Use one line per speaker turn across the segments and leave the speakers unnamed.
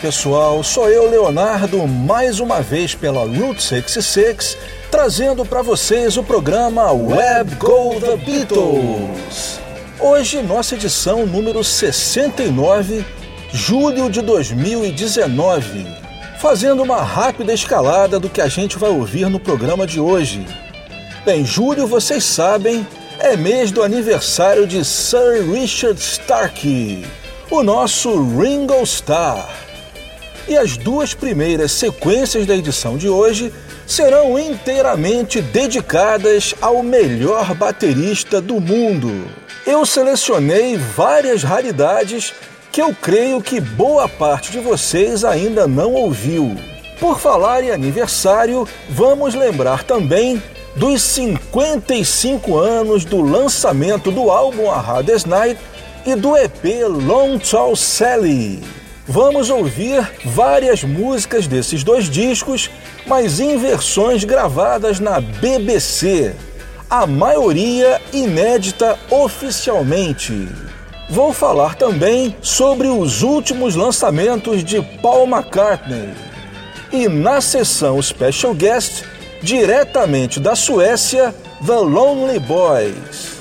Pessoal, sou eu Leonardo, mais uma vez pela Route 66, trazendo para vocês o programa Web Go The Beatles. Hoje, nossa edição número 69, julho de 2019, fazendo uma rápida escalada do que a gente vai ouvir no programa de hoje. Bem, julho, vocês sabem, é mês do aniversário de Sir Richard Starkey o nosso Ringo Starr. E as duas primeiras sequências da edição de hoje serão inteiramente dedicadas ao melhor baterista do mundo. Eu selecionei várias raridades que eu creio que boa parte de vocês ainda não ouviu. Por falar em aniversário, vamos lembrar também dos 55 anos do lançamento do álbum A Hardest Night e do EP Long Tall Sally. Vamos ouvir várias músicas desses dois discos, mas em versões gravadas na BBC, a maioria inédita oficialmente. Vou falar também sobre os últimos lançamentos de Paul McCartney. E na sessão Special Guest, diretamente da Suécia, The Lonely Boys.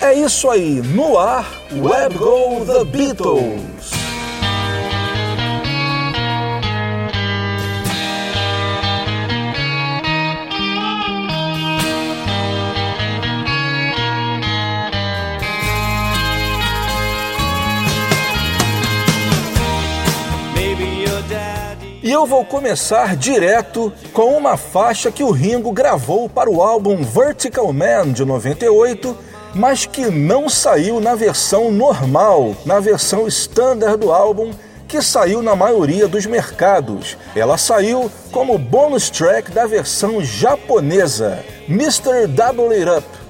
É isso aí, no ar, Web Go The Beatles. Eu vou começar direto com uma faixa que o Ringo gravou para o álbum Vertical Man de 98 mas que não saiu na versão normal, na versão standard do álbum, que saiu na maioria dos mercados. Ela saiu como bônus track da versão japonesa, Mr. Double It Up.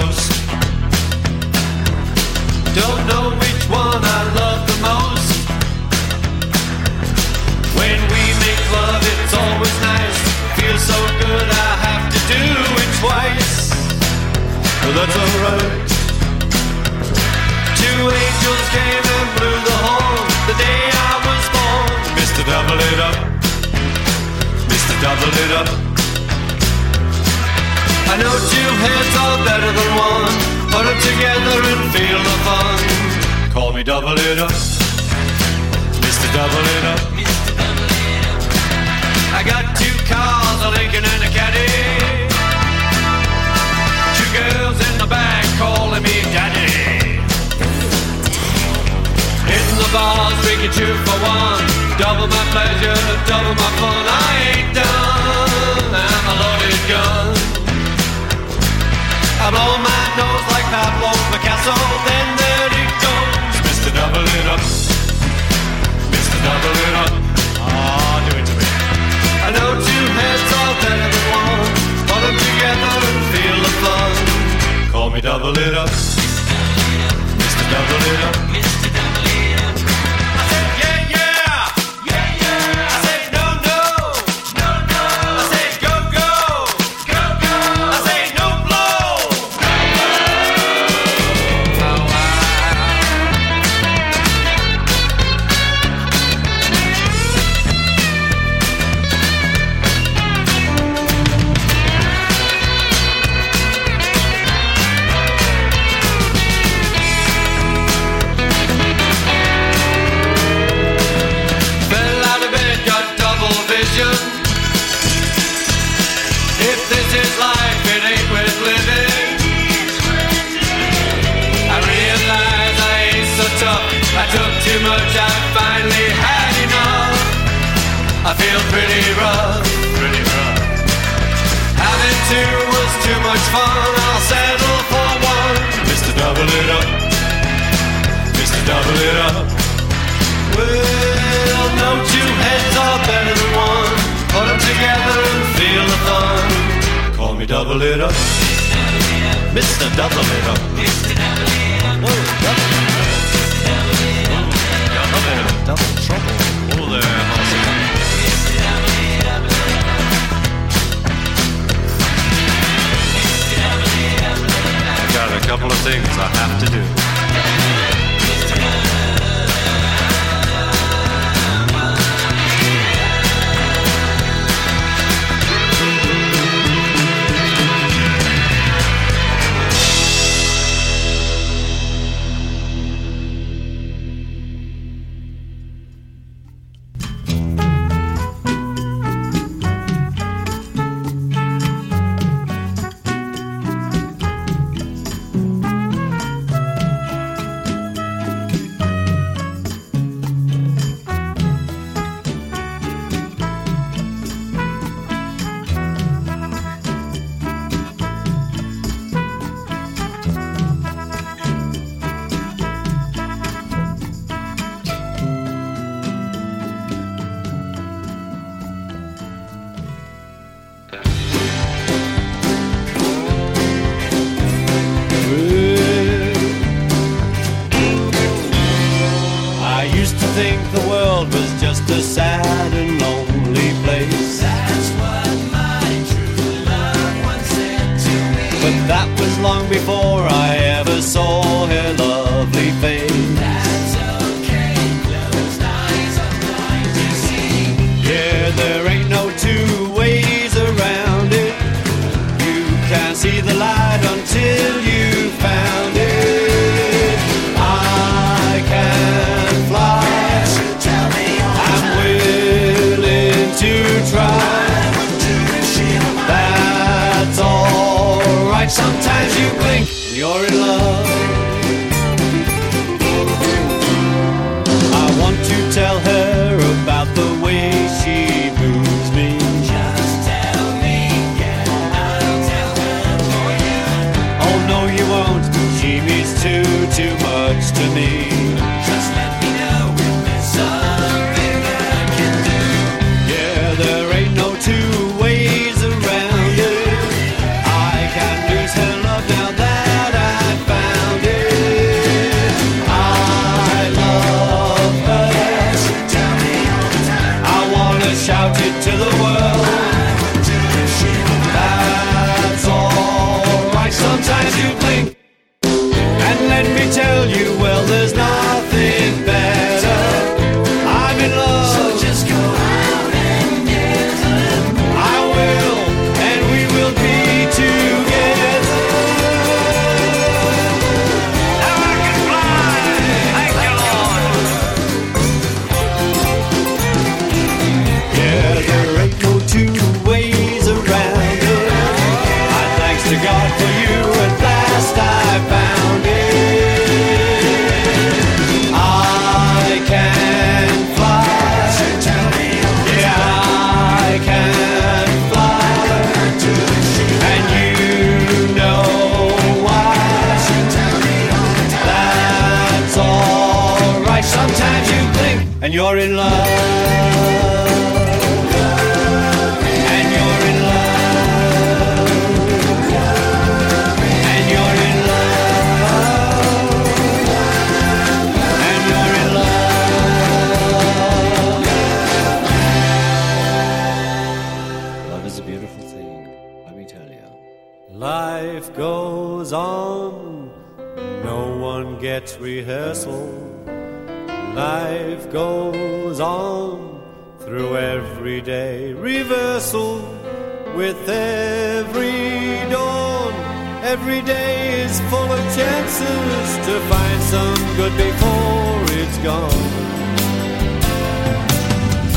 ghost. Don't know which one I love the most. When we make love, it's always nice. Feels so good, I have to do it twice. But that's alright. Two angels came and blew the horn the day I was born. Mr. Double It Up. Mr. Double It Up. I know two heads are better than one. Put them together and feel the fun. Call me Double It Up, Mr. Double It Up. I got two cars, a Lincoln and a Caddy Two girls in the back calling me daddy. Hitting the bars, drinking two for one. Double my pleasure, double my fun. I ain't done. I'm a loaded gun. I blow my nose like Pablo Picasso. Then there it goes, Mr. Double It Up. Mr. Double It Up. Ah, do it to me. I know two heads are better than one. Put them together and feel the fun. Call me double it up. Mr. Double It Up. Mr. dat alweer dan? Sometimes you blink, you're in love. I want to tell her about the way she moves me.
just tell me, yeah, I'll tell her for you.
Oh no, you won't. She means too, too much to me. Gone.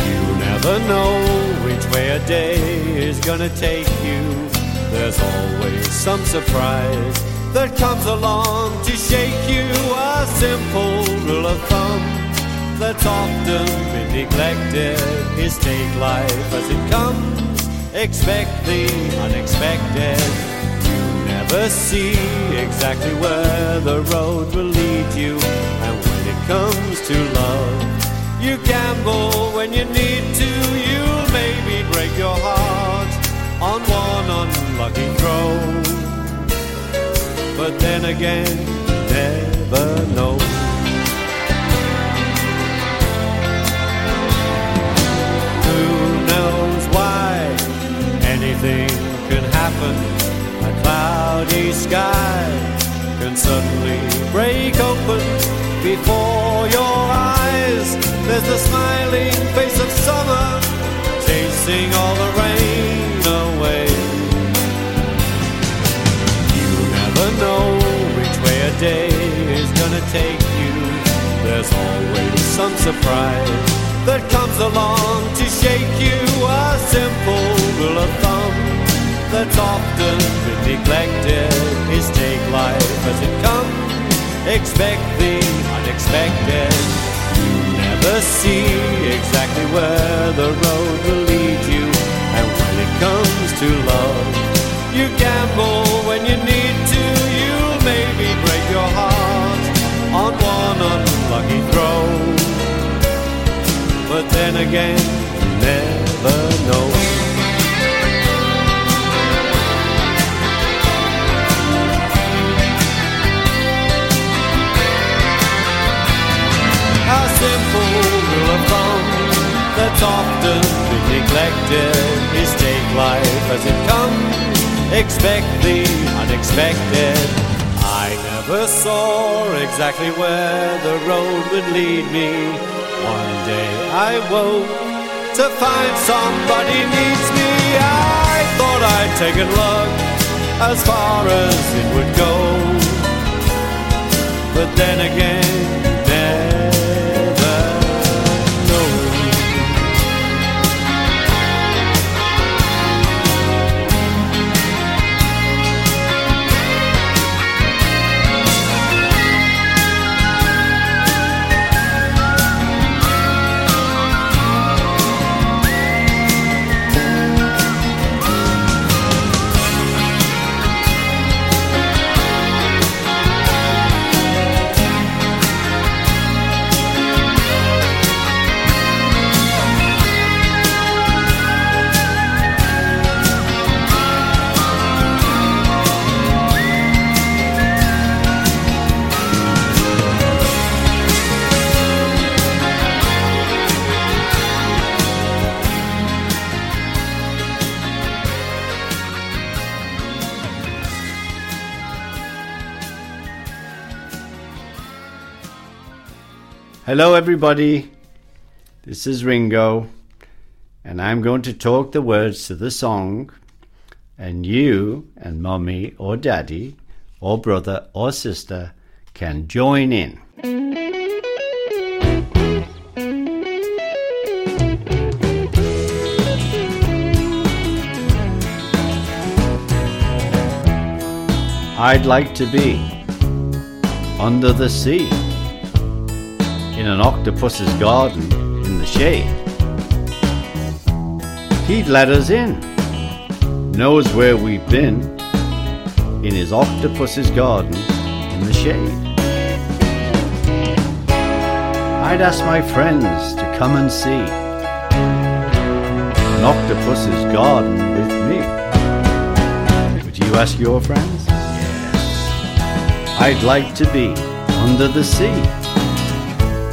You never know which way a day is gonna take you. There's always some surprise that comes along to shake you. A simple rule of thumb that's often been neglected is take life as it comes. Expect the unexpected. You never see exactly where the road will lead you. And comes to love, you gamble when you need to. You'll maybe break your heart on one unlucky throw. But then again, never know. Who knows why anything can happen? A cloudy sky can suddenly break open before your eyes. There's the smiling face of summer chasing all the rain away. You never know which way a day is gonna take you. There's always some surprise that comes along to shake you. A simple rule of thumb that's often been neglected is take life as it comes. Expect the unexpected. You never see exactly where the road will lead you. And when it comes to love, you gamble when you need to. You'll maybe break your heart on one unlucky throw. But then again, you never know.
That's often been neglected is take life as it comes. Expect the unexpected. I never saw exactly where the road would lead me. One day I woke to find somebody needs me. I thought I'd taken luck as far as it would go. But then again,
Hello, everybody. This is Ringo, and I'm going to talk the words to the song, and you and mommy or daddy or brother or sister can join in. I'd like to be under the sea in an octopus's garden in the shade. He'd let us in, knows where we've been, in his octopus's garden in the shade. I'd ask my friends to come and see an octopus's garden with me. Would you ask your friends? Yes. I'd like to be under the sea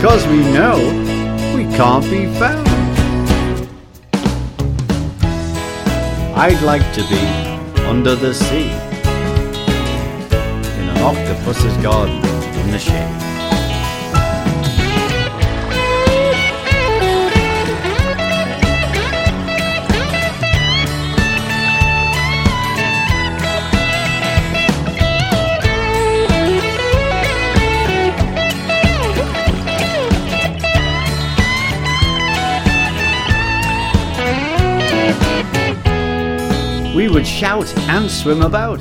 because we know we can't be found. I'd like to be under the sea in an octopus's garden in the shade. Would shout and swim about.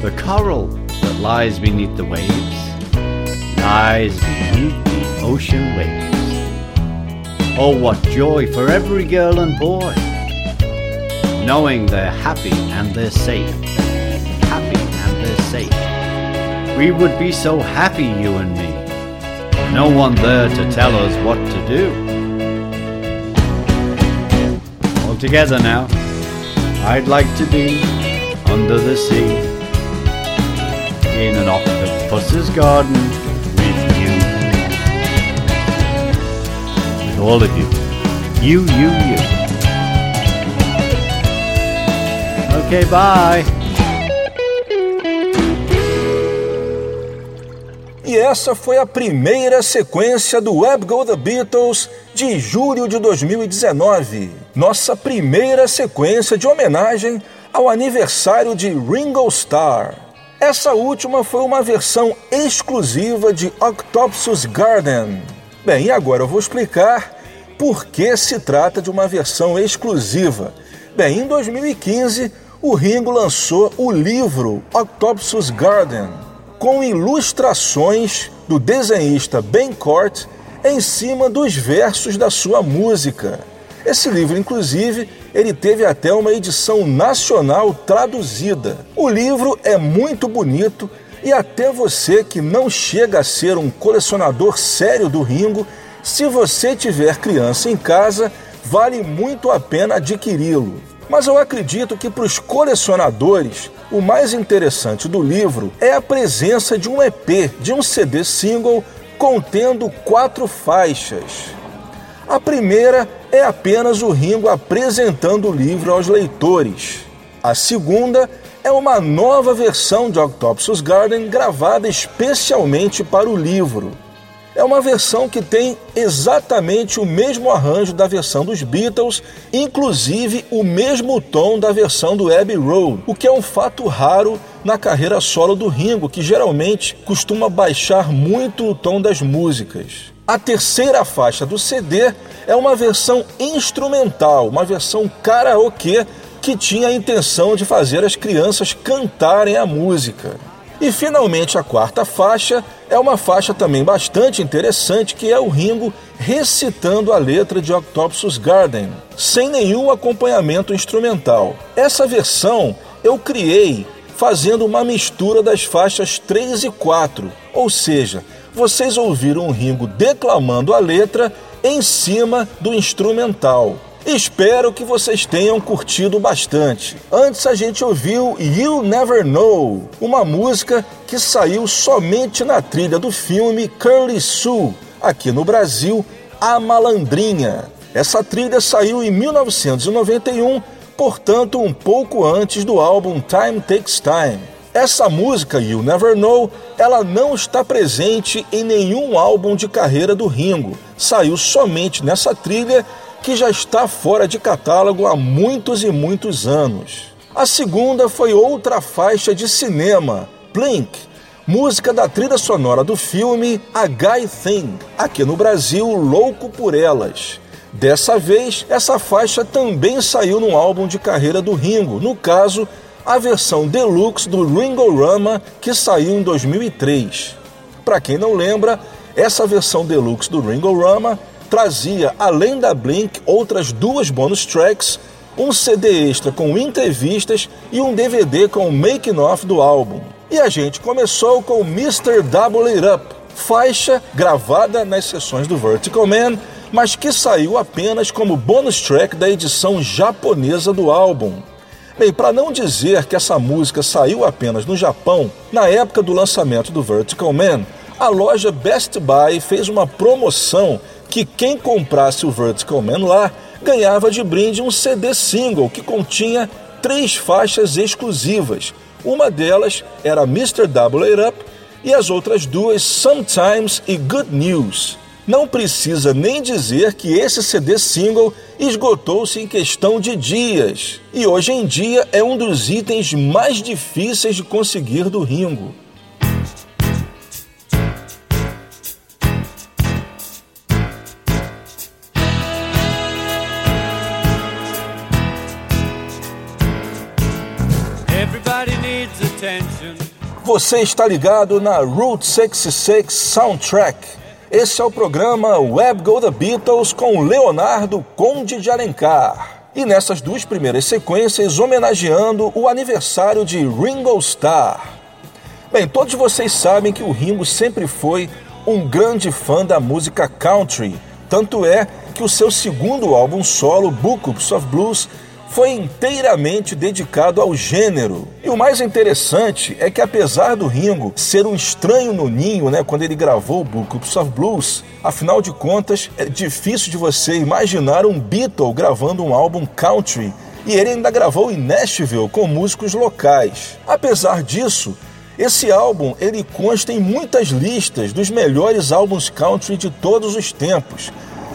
The coral that lies beneath the waves lies beneath the ocean waves. Oh, what joy for every girl and boy, knowing they're happy and they're safe. Happy and they're safe. We would be so happy, you and me. No one there to tell us what to do. All together now. I'd like to be under the sea in an octopus's garden with you. With all of you. You, you, you. Okay, bye.
E essa foi a primeira sequência do Web Go The Beatles de julho de 2019. Nossa primeira sequência de homenagem ao aniversário de Ringo Starr. Essa última foi uma versão exclusiva de Octopus Garden. Bem, agora eu vou explicar por que se trata de uma versão exclusiva. Bem, em 2015, o Ringo lançou o livro Octopus Garden, com ilustrações do desenhista Ben Cort em cima dos versos da sua música. Esse livro, inclusive, ele teve até uma edição nacional traduzida. O livro é muito bonito e até você que não chega a ser um colecionador sério do Ringo, se você tiver criança em casa, vale muito a pena adquiri-lo. Mas eu acredito que para os colecionadores, o mais interessante do livro é a presença de um EP, de um CD single contendo quatro faixas. A primeira é apenas o Ringo apresentando o livro aos leitores. A segunda é uma nova versão de Octopus Garden gravada especialmente para o livro. É uma versão que tem exatamente o mesmo arranjo da versão dos Beatles, inclusive o mesmo tom da versão do Abbey Road, o que é um fato raro na carreira solo do Ringo, que geralmente costuma baixar muito o tom das músicas. A terceira faixa do CD é uma versão instrumental, uma versão karaokê que tinha a intenção de fazer as crianças cantarem a música. E finalmente a quarta faixa é uma faixa também bastante interessante, que é o Ringo recitando a letra de Octopus Garden, sem nenhum acompanhamento instrumental. Essa versão eu criei fazendo uma mistura das faixas 3 e 4, ou seja, vocês ouviram o Ringo declamando a letra em cima do instrumental. Espero que vocês tenham curtido bastante. Antes a gente ouviu You Never Know, uma música que saiu somente na trilha do filme Curly Sue, aqui no Brasil, A Malandrinha. Essa trilha saiu em 1991, portanto um pouco antes do álbum Time Takes Time. Essa música, You Never Know, ela não está presente em nenhum álbum de carreira do Ringo. Saiu somente nessa trilha que já está fora de catálogo há muitos e muitos anos. A segunda foi outra faixa de cinema, Blink, música da trilha sonora do filme A Guy Thing, aqui no Brasil, Louco por Elas. Dessa vez, essa faixa também saiu no álbum de carreira do Ringo, no caso, a versão deluxe do Ringo Rama, que saiu em 2003. Para quem não lembra, essa versão deluxe do Ringo Rama trazia, além da Blink, outras duas bonus tracks, um CD extra com entrevistas e um DVD com o making off do álbum. E a gente começou com Mr. Double It Up, faixa gravada nas sessões do Vertical Man, mas que saiu apenas como bonus track da edição japonesa do álbum. Bem, para não dizer que essa música saiu apenas no Japão, na época do lançamento do Vertical Man, a loja Best Buy fez uma promoção que quem comprasse o Vertical Man lá ganhava de brinde um CD single que continha três faixas exclusivas. Uma delas era Mr. Double It Up e as outras duas Sometimes e Good News. Não precisa nem dizer que esse CD single esgotou-se em questão de dias e hoje em dia é um dos itens mais difíceis de conseguir do Ringo. Você está ligado na Route 66 Soundtrack. Esse é o programa Web Go The Beatles com Leonardo Conde de Alencar. E nessas duas primeiras sequências, homenageando o aniversário de Ringo Starr. Bem, todos vocês sabem que o Ringo sempre foi um grande fã da música country. Tanto é que o seu segundo álbum solo, Books of Blues, foi inteiramente dedicado ao gênero. E o mais interessante é que apesar do Ringo ser um estranho no ninho, né, quando ele gravou o Books of Blues, afinal de contas é difícil de você imaginar um Beatle gravando um álbum country. E ele ainda gravou em Nashville com músicos locais. Apesar disso, esse álbum ele consta em muitas listas dos melhores álbuns country de todos os tempos.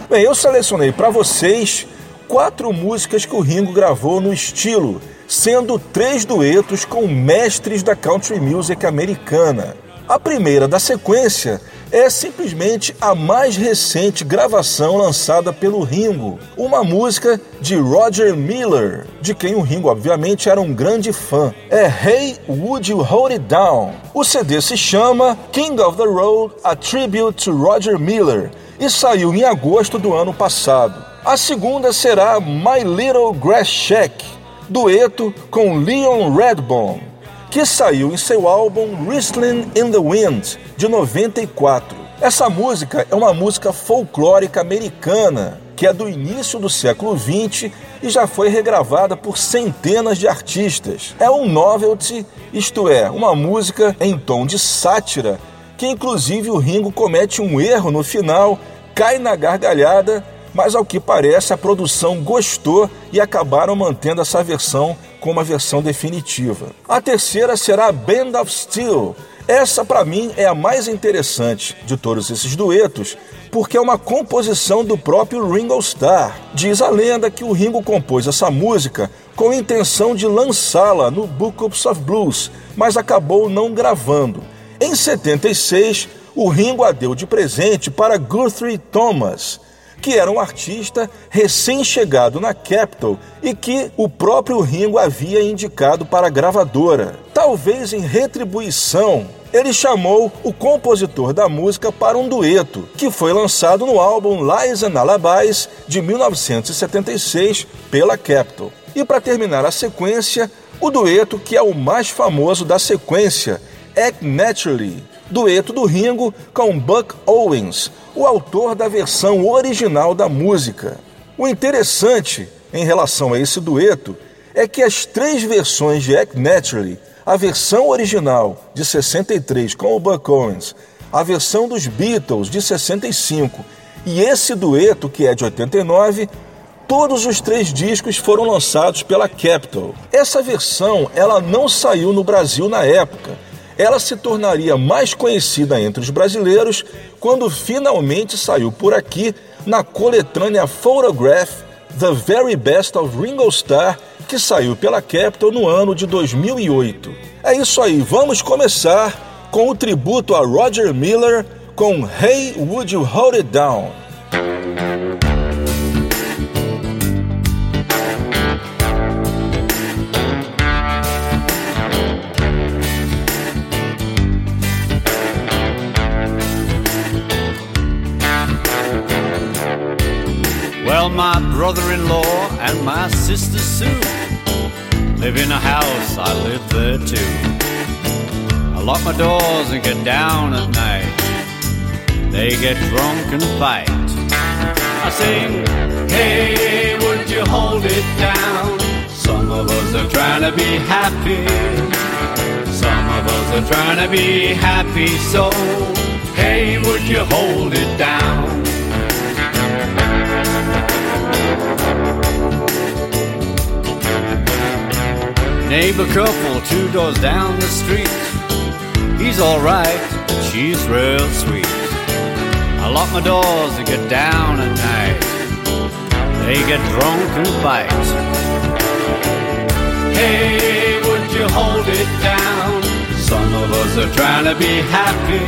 Bem, eu selecionei para vocês quatro músicas que o Ringo gravou no estilo, sendo três duetos com mestres da country music americana. A primeira da sequência é simplesmente a mais recente gravação lançada pelo Ringo, uma música de Roger Miller, de quem o Ringo obviamente era um grande fã. É Hey Would You Hold It Down. O CD se chama King of the Road: A Tribute to Roger Miller e saiu em agosto do ano passado. A segunda será My Little Grass Shack, dueto com Leon Redbone, que saiu em seu álbum Whistling in the Wind, de 94. Essa música é uma música folclórica americana, que é do início do século XX e já foi regravada por centenas de artistas. É um novelty, isto é, uma música em tom de sátira, que inclusive o Ringo comete um erro no final, cai na gargalhada mas ao que parece a produção gostou e acabaram mantendo essa versão como a versão definitiva. A terceira será Band of Steel. Essa para mim é a mais interessante de todos esses duetos, porque é uma composição do próprio Ringo Starr. Diz a lenda que o Ringo compôs essa música com a intenção de lançá-la no Books of Blues, mas acabou não gravando. Em 76, o Ringo a deu de presente para Guthrie Thomas, que era um artista recém-chegado na Capitol e que o próprio Ringo havia indicado para a gravadora. Talvez em retribuição, ele chamou o compositor da música para um dueto, que foi lançado no álbum Lies and Alibis de 1976 pela Capitol. E para terminar a sequência, o dueto que é o mais famoso da sequência, Act Naturally, dueto do Ringo com Buck Owens, o autor da versão original da música. O interessante em relação a esse dueto é que as três versões de Act Naturally, a versão original de 63 com o Buck Owens, a versão dos Beatles de 65 e esse dueto que é de 89, todos os três discos foram lançados pela Capitol. Essa versão ela não saiu no Brasil na época ela se tornaria mais conhecida entre os brasileiros quando finalmente saiu por aqui na coletânea Photograph The Very Best of Ringo Starr, que saiu pela Capitol no ano de 2008. É isso aí, vamos começar com o tributo a Roger Miller com Hey Would You Hold It Down.
My brother in law and my sister Sue live in a house, I live there too. I lock my doors and get down at night. They get drunk and fight. I sing, Hey, would you hold it down? Some of us are trying to be happy. Some of us are trying to be happy. So, hey, would you hold it down? Neighbor couple two doors down the street. He's alright, she's real sweet. I lock my doors and get down at night. They get drunk and fight. Hey, would you hold it down? Some of us are trying to be happy.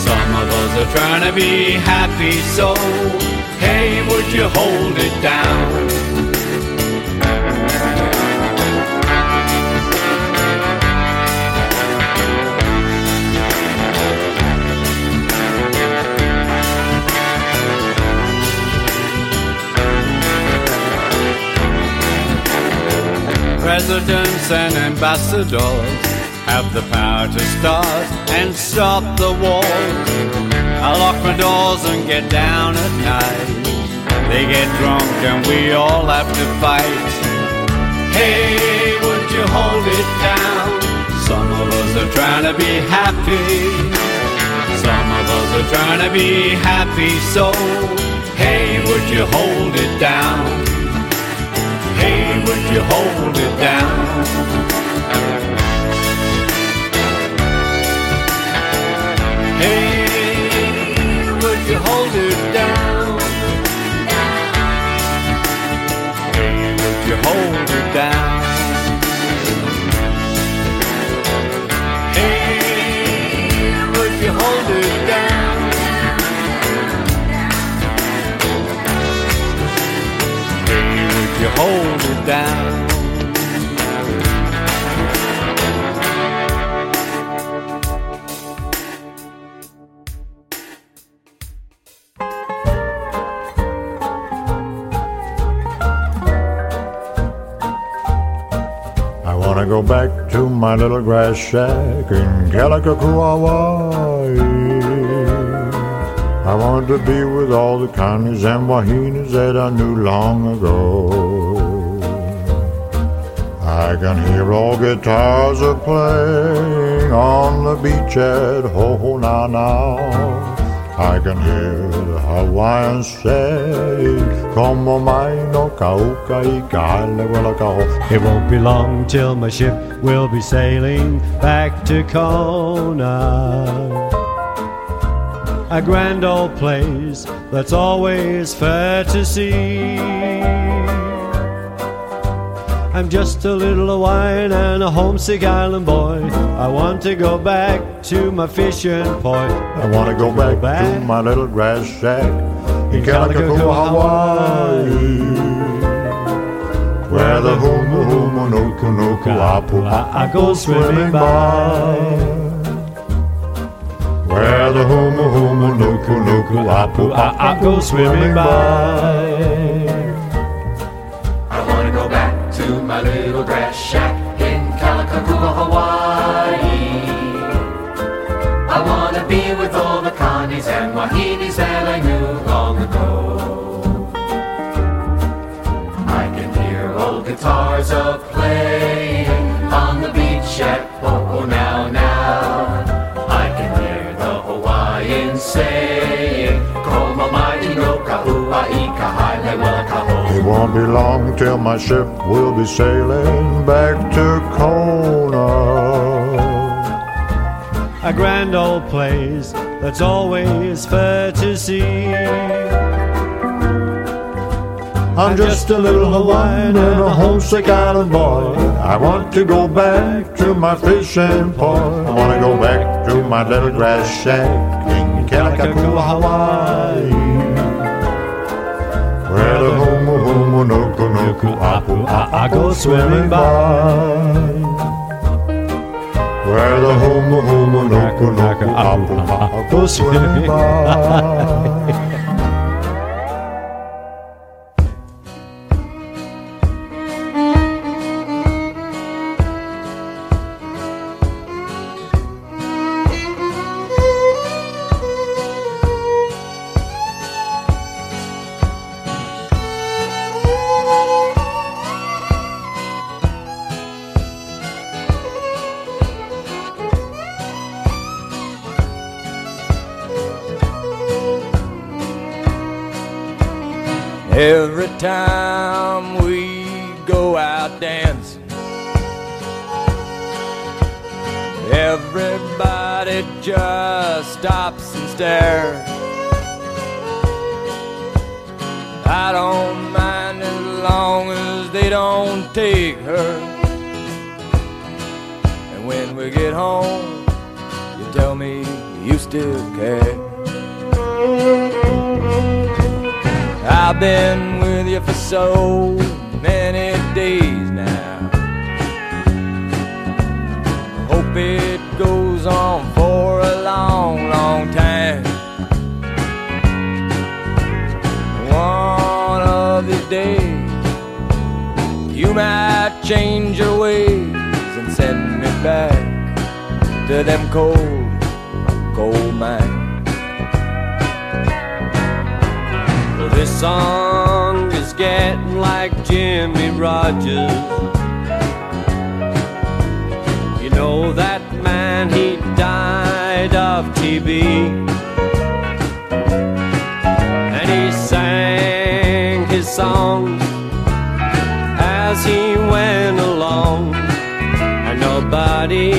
Some of us are trying to be happy. So, hey, would you hold it down? Presidents and ambassadors have the power to start and stop the wars. I lock my doors and get down at night. They get drunk and we all have to fight. Hey, would you hold it down? Some of us are trying to be happy. Some of us are trying to be happy. So, hey, would you hold it down? Hey, would you hold it down? hold it down.
go back to my little grass shack in Calico, Hawaii. I want to be with all the Connies and Wahinas that I knew long ago. I can hear all guitars are playing on the beach at Ho Now Now. I can hear the Hawaiians saying, Como mai no kauka i ka hale wela ka ho."
It won't be long till my ship will be sailing back to Kona. A grand old place that's always fair to see. I'm just a little Hawaiian and a homesick island boy. I want to go back to my fishing point.
I want to go back, to my little grass shack in Calico, Hawaii. Where the humu humu nuku nuku apu
I go swimming by.
Where the humu humu nuku nuku apu
I, I go swimming by.
Little grass shack in Kalakakua, Hawaii. I wanna be with all the Connies and Wahinis that I knew
won't be long till my ship will be sailing back to Kona.
A grand old place that's always fair to see.
I'm just a little Hawaiian and a homesick island boy. I want to go back to my fishing point. I want to go back to my little grass shack in Kalakakua, Hawaii. Apu
go swimming by.
Where the humu humu nuku nuku apu I go swimming by.
Every time we go out dancing, everybody just stops and stares. I don't mind as long as they don't take her. And when we get home, you tell me you still care. I've been with you for so many days now. Hope it goes on for a long, long time. One of these days, you might change your ways and send me back to them cold,
song is getting like Jimmy Rogers. You know that man, he died of TB. And he sang his songs as he went along. And nobody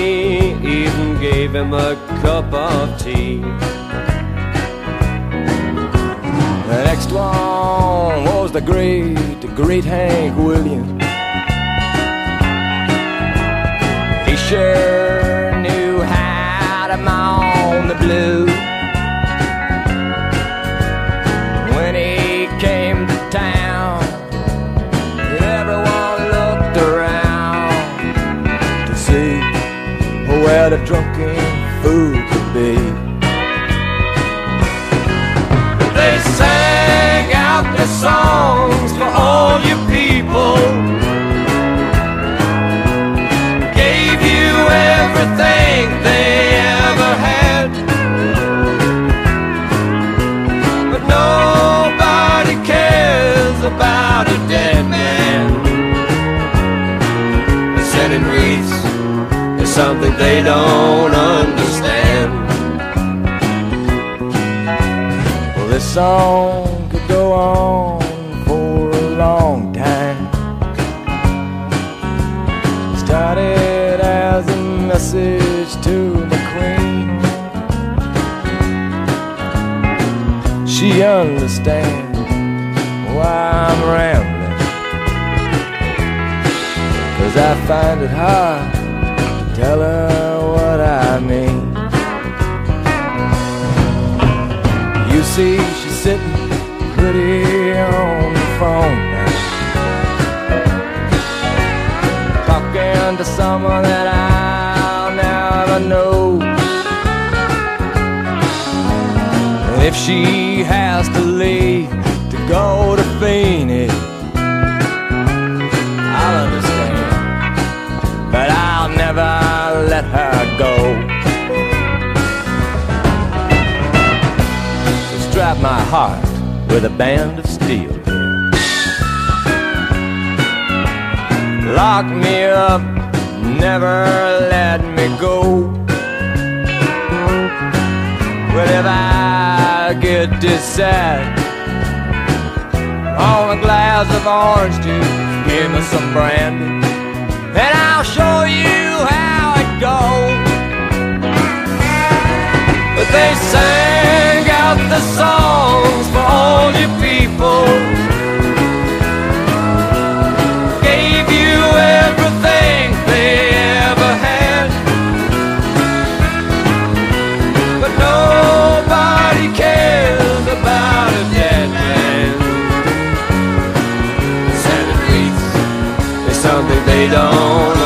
even gave him a cup of tea.
Next was the great, the great Hank Williams. He sure
they
don't understand. Well, this song could go on for a long time. Started as a message to the Queen. She understands why I'm rambling. Cause I find it hard see, she's sitting pretty on the phone. Talking to someone that I'll never know. If she has to leave to go to Phoenix, My heart with a band of steel. Lock me up, never let me go. Well, if I get this sad, on a glass of orange juice, give me some brandy, and I'll show you how it goes. But they sang out the songs for all you people. Gave you everything they ever had. But nobody cares about a dead man. Santa Cruz is something they don't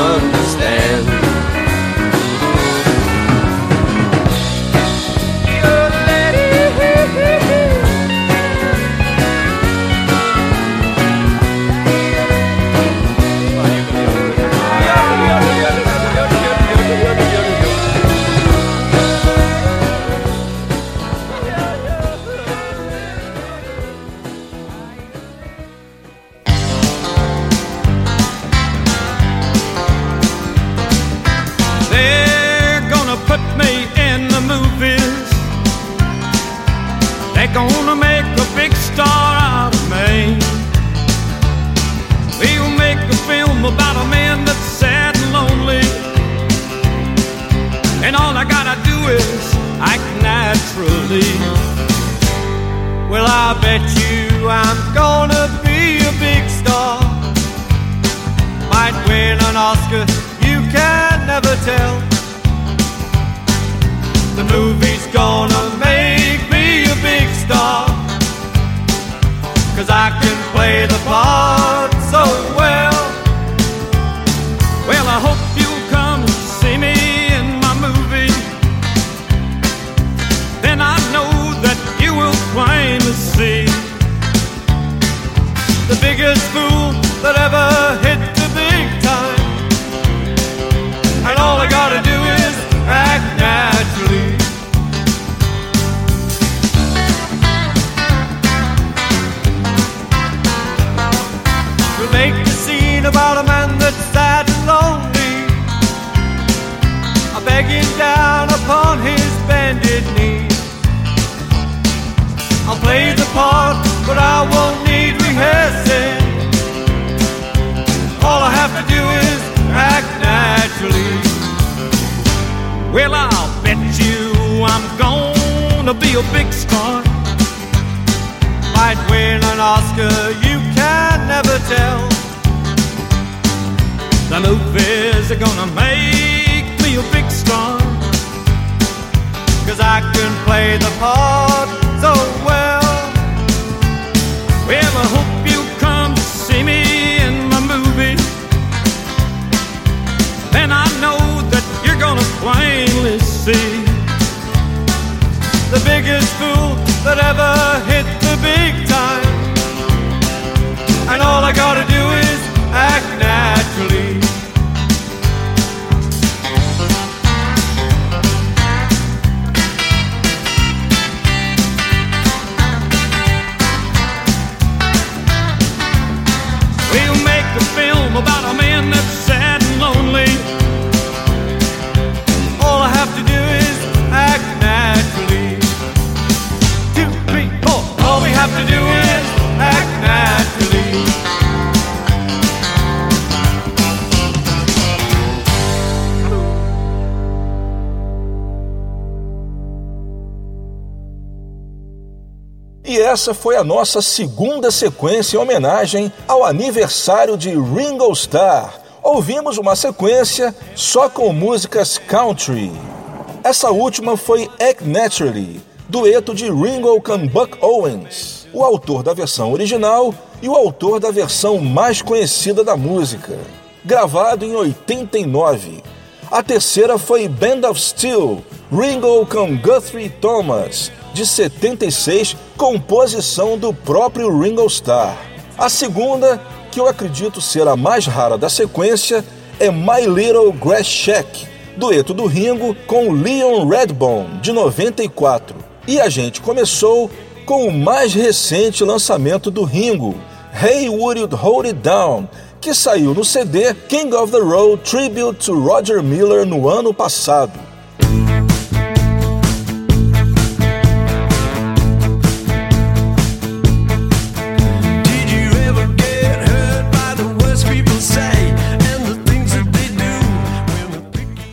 naturally. Well, I bet you I'm gonna be a big star. Might win an Oscar, you can never tell. The movie's gonna make me a big star. Cause I can play the part be a big star. Might win an Oscar, you can never tell. The movies are gonna make me a big star. Cause I can play the part so well. Well, I hope you come to see me in my movie. Then I know that you're gonna plainly biggest fool that ever hit the big time. And all I gotta do is act naturally. We'll make a film about a man that's
essa foi a nossa segunda sequência em homenagem ao aniversário de Ringo Starr. Ouvimos uma sequência só com músicas country. Essa última foi Act Naturally, dueto de Ringo com Buck Owens, o autor da versão original e o autor da versão mais conhecida da música, gravado em 89. A terceira foi Band of Steel, Ringo com Guthrie Thomas, de 76, composição do próprio Ringo Starr. A segunda, que eu acredito ser a mais rara da sequência, é My Little Grass Shack, dueto do Ringo com Leon Redbone, de 94. E a gente começou com o mais recente lançamento do Ringo, Hey Would You Hold It Down, que saiu no CD King of the Road Tribute to Roger Miller no ano passado.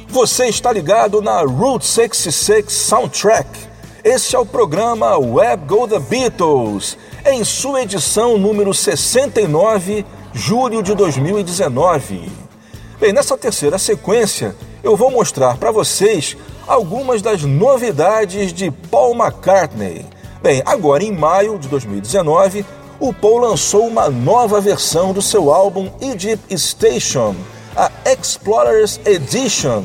Você está ligado na Route 66 Soundtrack. Este é o programa Web Go The Beatles, em sua edição número 69, julho de 2019. Bem, nessa terceira sequência, eu vou mostrar para vocês algumas das novidades de Paul McCartney. Bem, agora em maio de 2019, o Paul lançou uma nova versão do seu álbum Egypt Station, a Explorers Edition.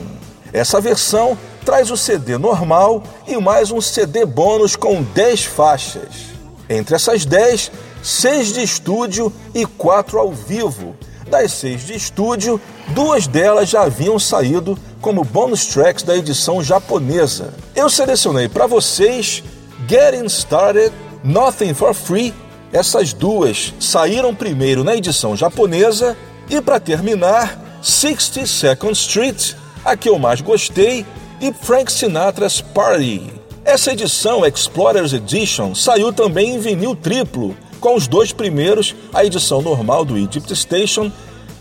Essa versão traz o CD normal e mais um CD bônus com 10 faixas. Entre essas 10, 6 de estúdio e 4 ao vivo. Das 6 de estúdio, duas delas já haviam saído como bonus tracks da edição japonesa. Eu selecionei para vocês Getting Started, Nothing for Free. Essas duas saíram primeiro na edição japonesa e para terminar, 62nd Street, a que eu mais gostei, e Frank Sinatra's Party. Essa edição Explorers Edition saiu também em vinil triplo, com os dois primeiros, a edição normal do Egypt Station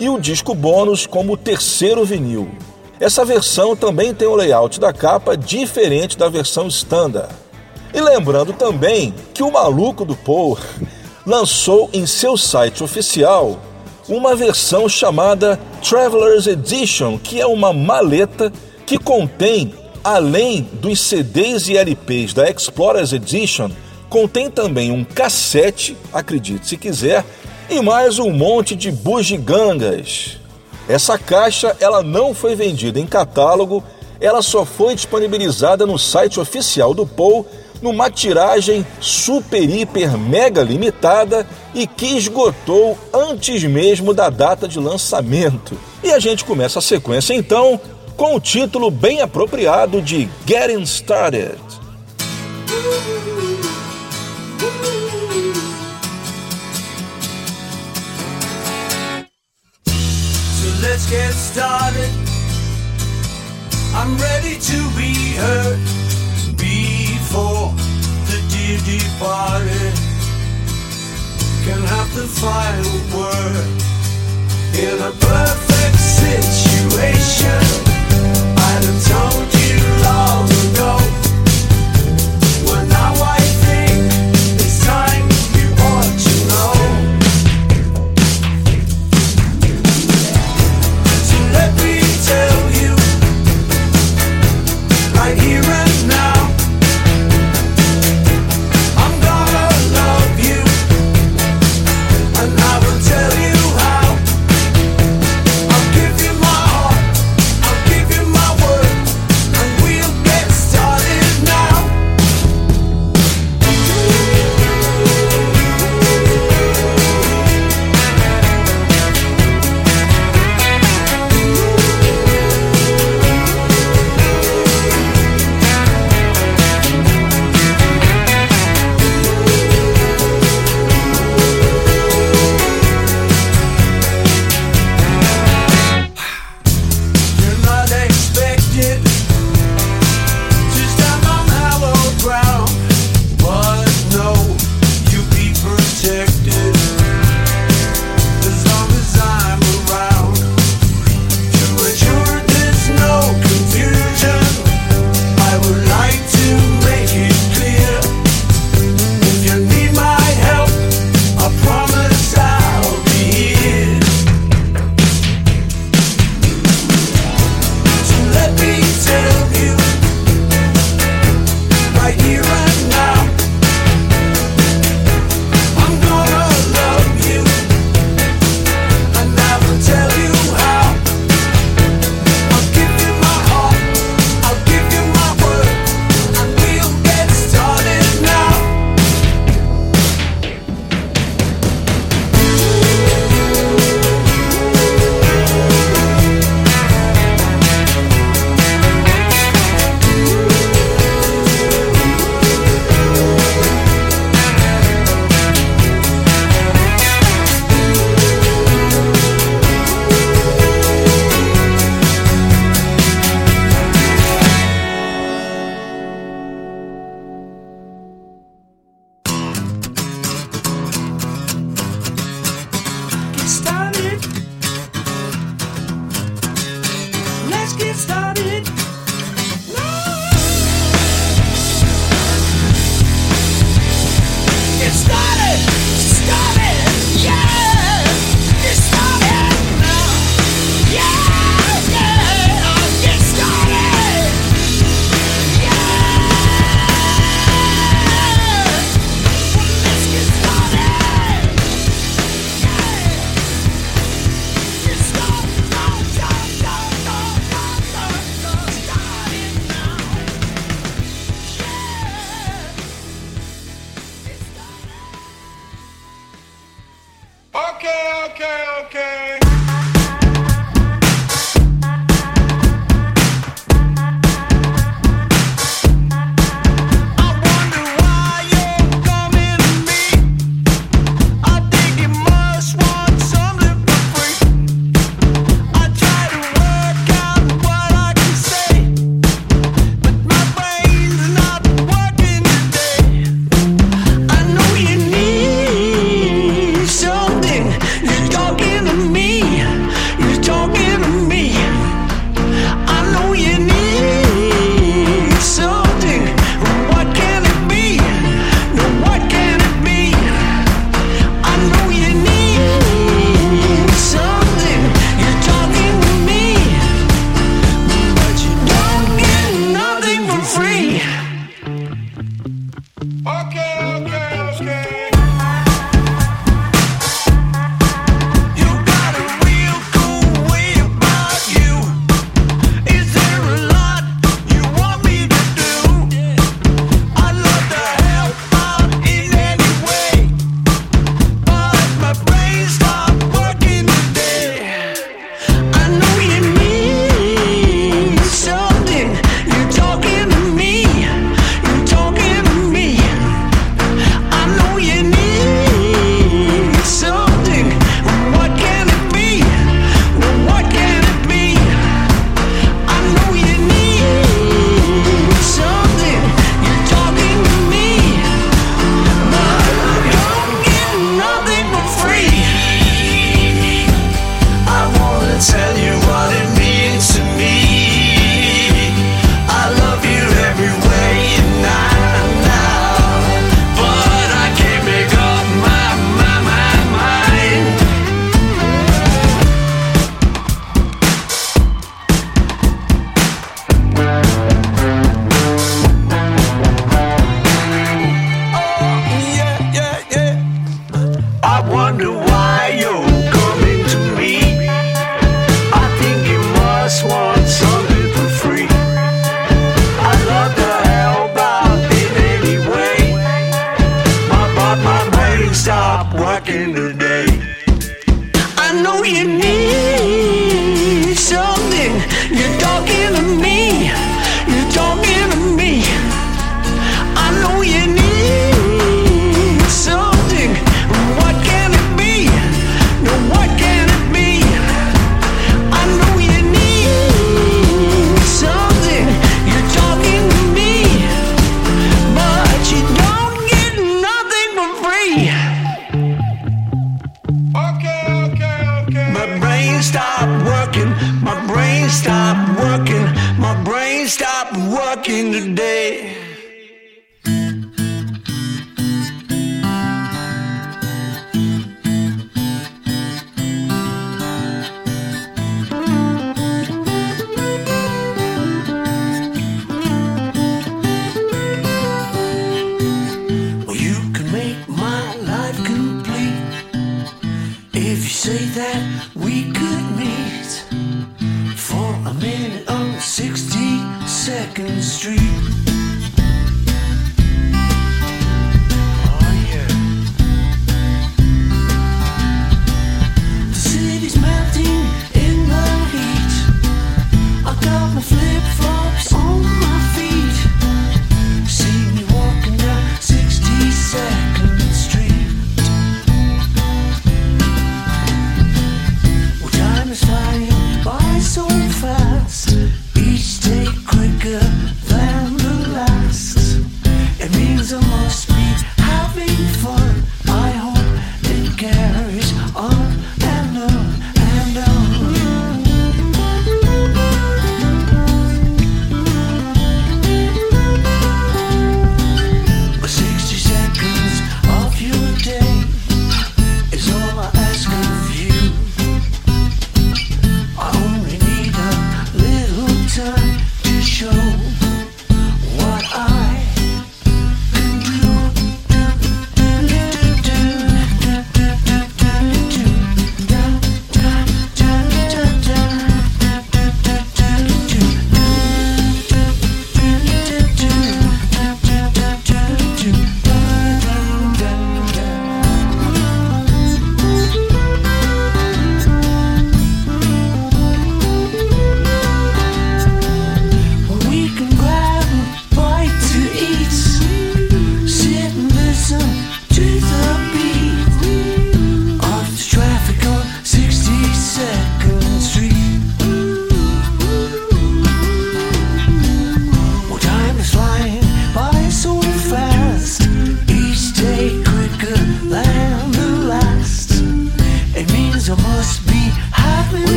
e o disco bônus como terceiro vinil. Essa versão também tem o layout da capa diferente da versão standard. E lembrando também que o maluco do Paul lançou em seu site oficial uma versão chamada Traveler's Edition, que é uma maleta que contém, além dos CDs e LPs da Explorers Edition, contém também um cassete, acredite se quiser, e mais um monte de bugigangas. Essa caixa ela não foi vendida em catálogo, ela só foi disponibilizada no site oficial do Paul numa tiragem super, hiper, mega limitada e que esgotou antes mesmo da data de lançamento. E a gente começa a sequência então com o título bem apropriado de Getting Started.
Let's get started. I'm ready to be heard before the dear departed can have the final word. In a perfect situation, I'd have told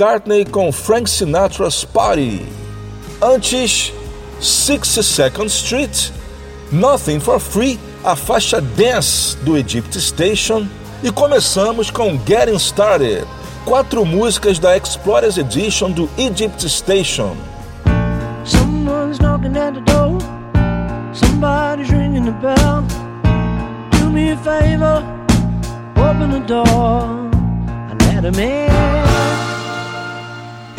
McCartney com Frank Sinatra's Party. Antes, 62nd Street, Nothing for Free, a faixa Dance do Egypt Station. E começamos com Getting Started, quatro músicas da Explorers Edition do Egypt Station.
Someone's knocking at the door. Somebody's ringing the bell. Do me a favor, open the door and.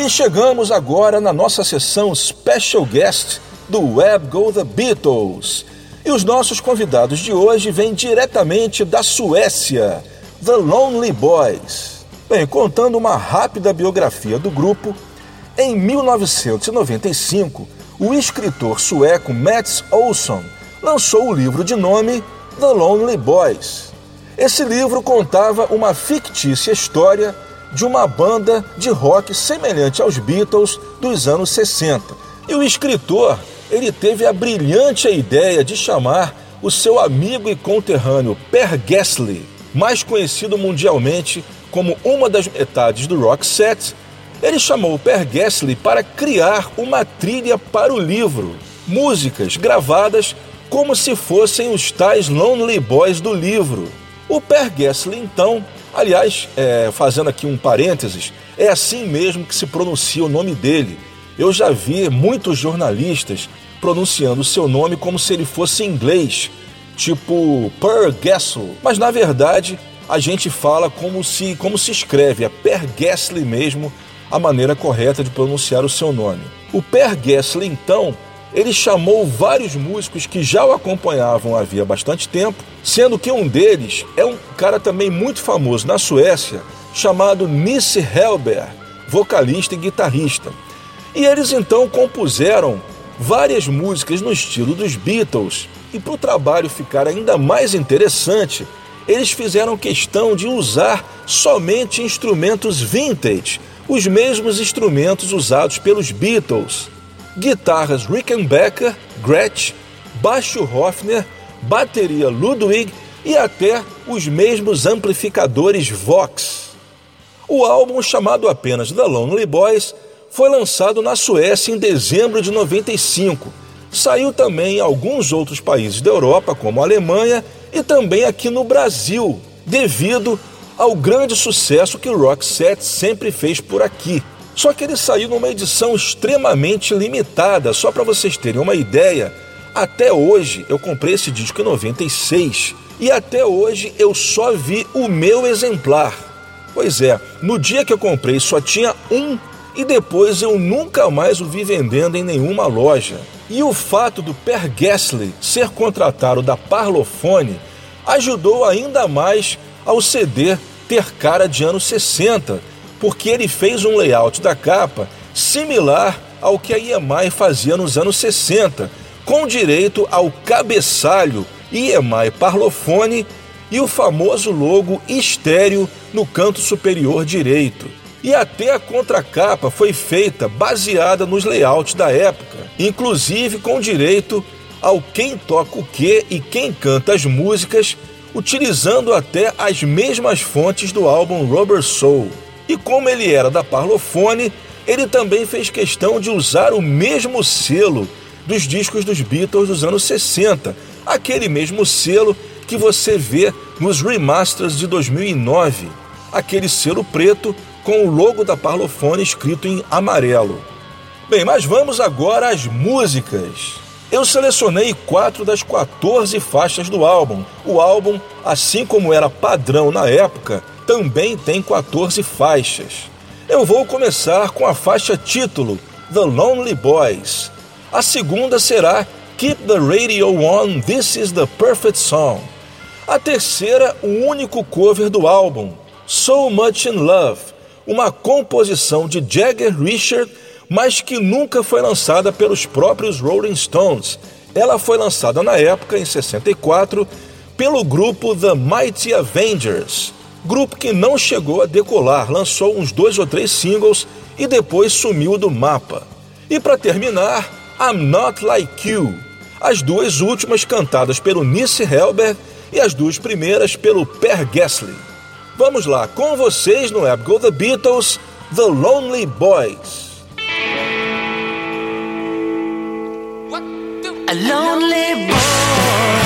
E chegamos agora na nossa sessão Special Guest do Web Go The Beatles. E os nossos convidados de hoje vêm diretamente da Suécia, The Lonely Boys. Bem, contando uma rápida biografia do grupo, em 1995, o escritor sueco Mats Olsson lançou o livro de nome The Lonely Boys. Esse livro contava uma fictícia história de uma banda de rock semelhante aos Beatles dos anos 60. E o escritor, ele teve a brilhante ideia de chamar o seu amigo e conterrâneo Per Gessle, mais conhecido mundialmente como uma das metades do rock set, ele chamou Per Gessle para criar uma trilha para o livro, músicas gravadas como se fossem os tais Lonely Boys do livro. O Per Gessle, então, aliás, é, fazendo aqui um parênteses, é assim mesmo que se pronuncia o nome dele. Eu já vi muitos jornalistas pronunciando o seu nome como se ele fosse inglês, tipo Per Gessle, mas na verdade a gente fala como se, como se escreve, é Per Gessle mesmo, a maneira correta de pronunciar o seu nome. O Per Gessle, então, ele chamou vários músicos que já o acompanhavam havia bastante tempo, sendo que um deles é um cara também muito famoso na Suécia, chamado Nisse Helber, vocalista e guitarrista. E eles então compuseram várias músicas no estilo dos Beatles, e para o trabalho ficar ainda mais interessante, eles fizeram questão de usar somente instrumentos vintage, os mesmos instrumentos usados pelos Beatles. Guitarras Rickenbacker, Gretsch, baixo Hofner, bateria Ludwig e até os mesmos amplificadores Vox. O álbum, chamado apenas The Lonely Boys, foi lançado na Suécia em dezembro de 95. Saiu também em alguns outros países da Europa, como Alemanha, e também aqui no Brasil, devido ao grande sucesso que o Rock Set sempre fez por aqui. Só que ele saiu numa edição extremamente limitada, só para vocês terem uma ideia. Até hoje, eu comprei esse disco em 96 e até hoje eu só vi o meu exemplar. Pois é, no dia que eu comprei só tinha um e depois eu nunca mais o vi vendendo em nenhuma loja. E o fato do Per Gessle ser contratado da Parlophone ajudou ainda mais ao CD ter cara de anos 60, porque ele fez um layout da capa similar ao que a EMI fazia nos anos 60, com direito ao cabeçalho EMI Parlophone e o famoso logo estéreo no canto superior direito. E até a contracapa foi feita baseada nos layouts da época, inclusive com direito ao quem toca o que e quem canta as músicas, utilizando até as mesmas fontes do álbum Rubber Soul. E como ele era da Parlophone, ele também fez questão de usar o mesmo selo dos discos dos Beatles dos anos 60, aquele mesmo selo que você vê nos remasters de 2009, aquele selo preto com o logo da Parlophone escrito em amarelo. Bem, mas vamos agora às músicas. Eu selecionei quatro das 14 faixas do álbum. O álbum, assim como era padrão na época, também tem 14 faixas. Eu vou começar com a faixa título, The Lonely Boys. A segunda será Keep the Radio On, This is the Perfect Song. A terceira, o único cover do álbum, So Much in Love, uma composição de Jagger Richard mas que nunca foi lançada pelos próprios Rolling Stones. Ela foi lançada na época, em 64, pelo grupo The Mighty Avengers, grupo que não chegou a decolar, lançou uns dois ou três singles e depois sumiu do mapa. E para terminar, I'm Not Like You, as duas últimas cantadas pelo Nisse Helberg e as duas primeiras pelo Per Gessle. Vamos lá, com vocês no Web Go The Beatles, The Lonely Boys.
A lonely boy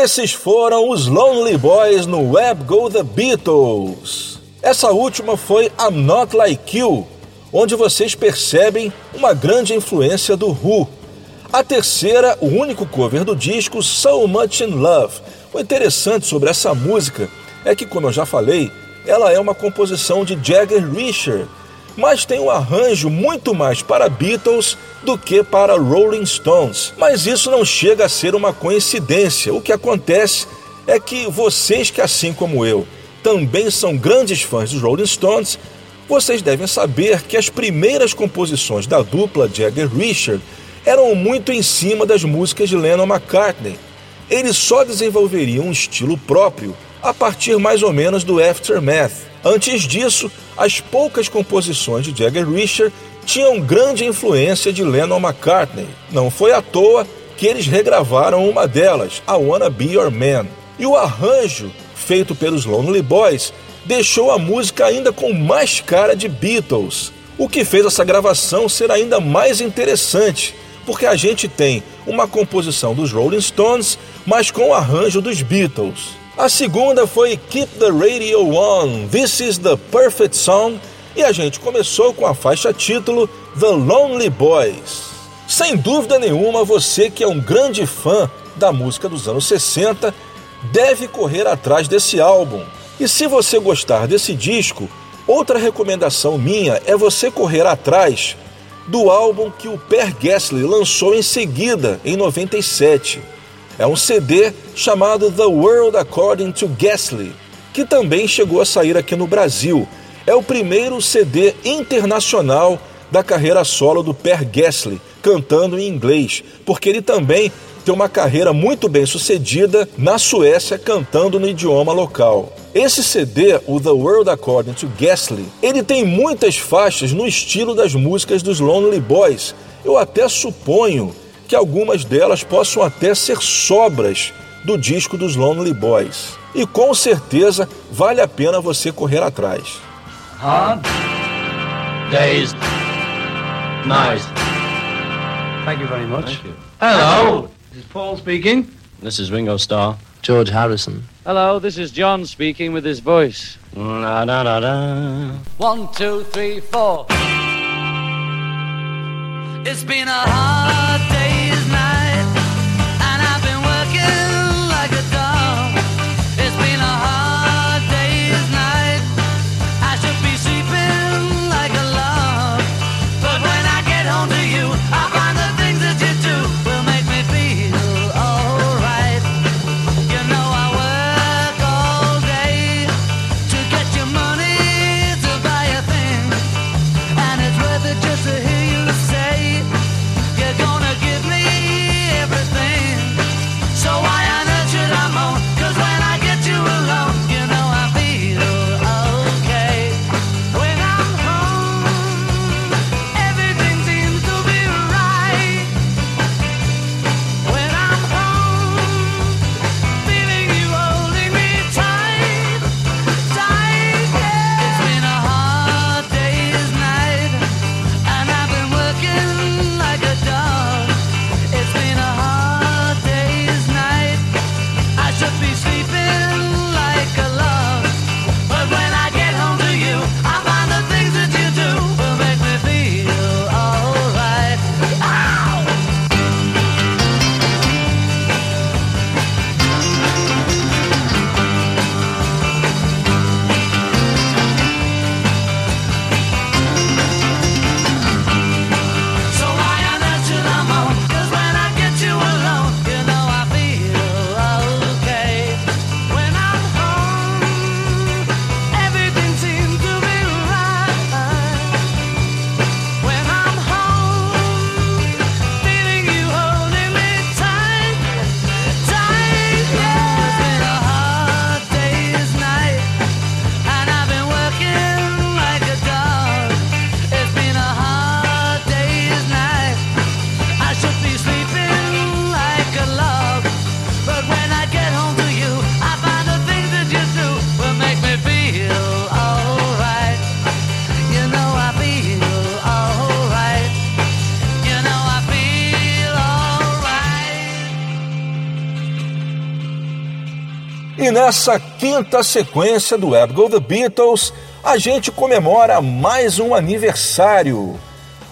esses foram os Lonely Boys no Web Go The Beatles. Essa última foi I'm Not Like You, onde vocês percebem uma grande influência do Who. A terceira, o único cover do disco, So Much in Love. O interessante sobre essa música é que, como eu já falei, ela é uma composição de Jagger Richard, mas tem um arranjo muito mais para Beatles do que para Rolling Stones. Mas isso não chega a ser uma coincidência. O que acontece é que vocês que assim como eu também são grandes fãs dos Rolling Stones, vocês devem saber que as primeiras composições da dupla Jagger Richard eram muito em cima das músicas de Lennon McCartney. Eles só desenvolveriam um estilo próprio a partir mais ou menos do Aftermath. Antes disso, as poucas composições de Jagger Richard tinham grande influência de Lennon McCartney. Não foi à toa que eles regravaram uma delas, I Wanna Be Your Man. E o arranjo, feito pelos Lonely Boys, deixou a música ainda com mais cara de Beatles, o que fez essa gravação ser ainda mais interessante, porque a gente tem uma composição dos Rolling Stones, mas com o arranjo dos Beatles. A segunda foi Keep the Radio On, This is the Perfect Song, e a gente começou com a faixa título The Lonely Boys. Sem dúvida nenhuma, você que é um grande fã da música dos anos 60 deve correr atrás desse álbum. E se você gostar desse disco, outra recomendação minha é você correr atrás do álbum que o Per Gessle lançou em seguida, em 97. É um CD chamado The World According to Gessle, que também chegou a sair aqui no Brasil. É o primeiro CD internacional da carreira solo do Per Gessle, cantando em inglês, porque ele também tem uma carreira muito bem sucedida na Suécia cantando no idioma local. Esse CD, o The World According to Gessle, ele tem muitas faixas no estilo das músicas dos Lonely Boys. Eu até suponho que algumas delas possam até ser sobras do disco dos Lonely Boys. E com certeza vale a pena você correr atrás.
Hard days, nice.
Thank you very much.
Hello.
This is Paul speaking.
This is Ringo Starr. George Harrison.
Hello, this is John speaking with his voice.
La da da da.
One, two, three, four. It's been a hard day's
E nessa quinta sequência do Web Go The Beatles, a gente comemora mais um aniversário.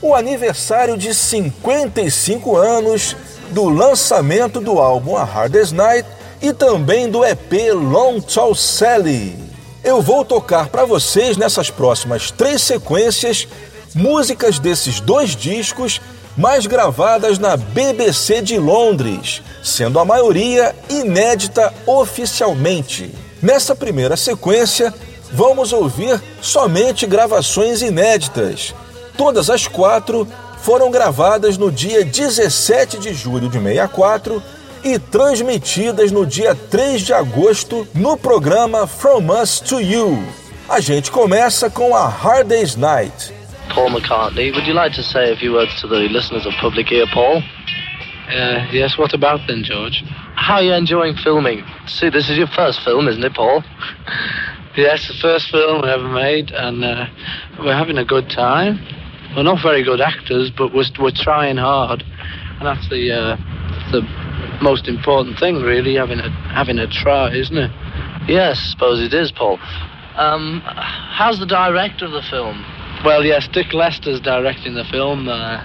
O aniversário de 55 anos do lançamento do álbum A Hardest Night e também do EP Long Tall Sally. Eu vou tocar para vocês nessas próximas três sequências músicas desses dois discos, mas gravadas na BBC de Londres, sendo a maioria inédita oficialmente. Nessa primeira sequência, vamos ouvir somente gravações inéditas. Todas as quatro foram gravadas no dia 17 de julho de 64 e transmitidas no dia 3 de agosto no programa From Us to You. A gente começa com a Hard Day's Night.
Paul McCartney, would you like to say a few words to the listeners of Public Ear, Paul?
Uh, yes, what about then, George?
How are you enjoying filming? See, this is your first film, isn't it, Paul?
Yes, the first film we ever made, and uh, we're having a good time. We're not very good actors, but we're, we're trying hard, and that's the uh, the most important thing, really, having a having a try, isn't it?
Yes, I suppose it is, Paul. Um, how's the director of the film?
Well, yes, Dick Lester's directing the film. Uh,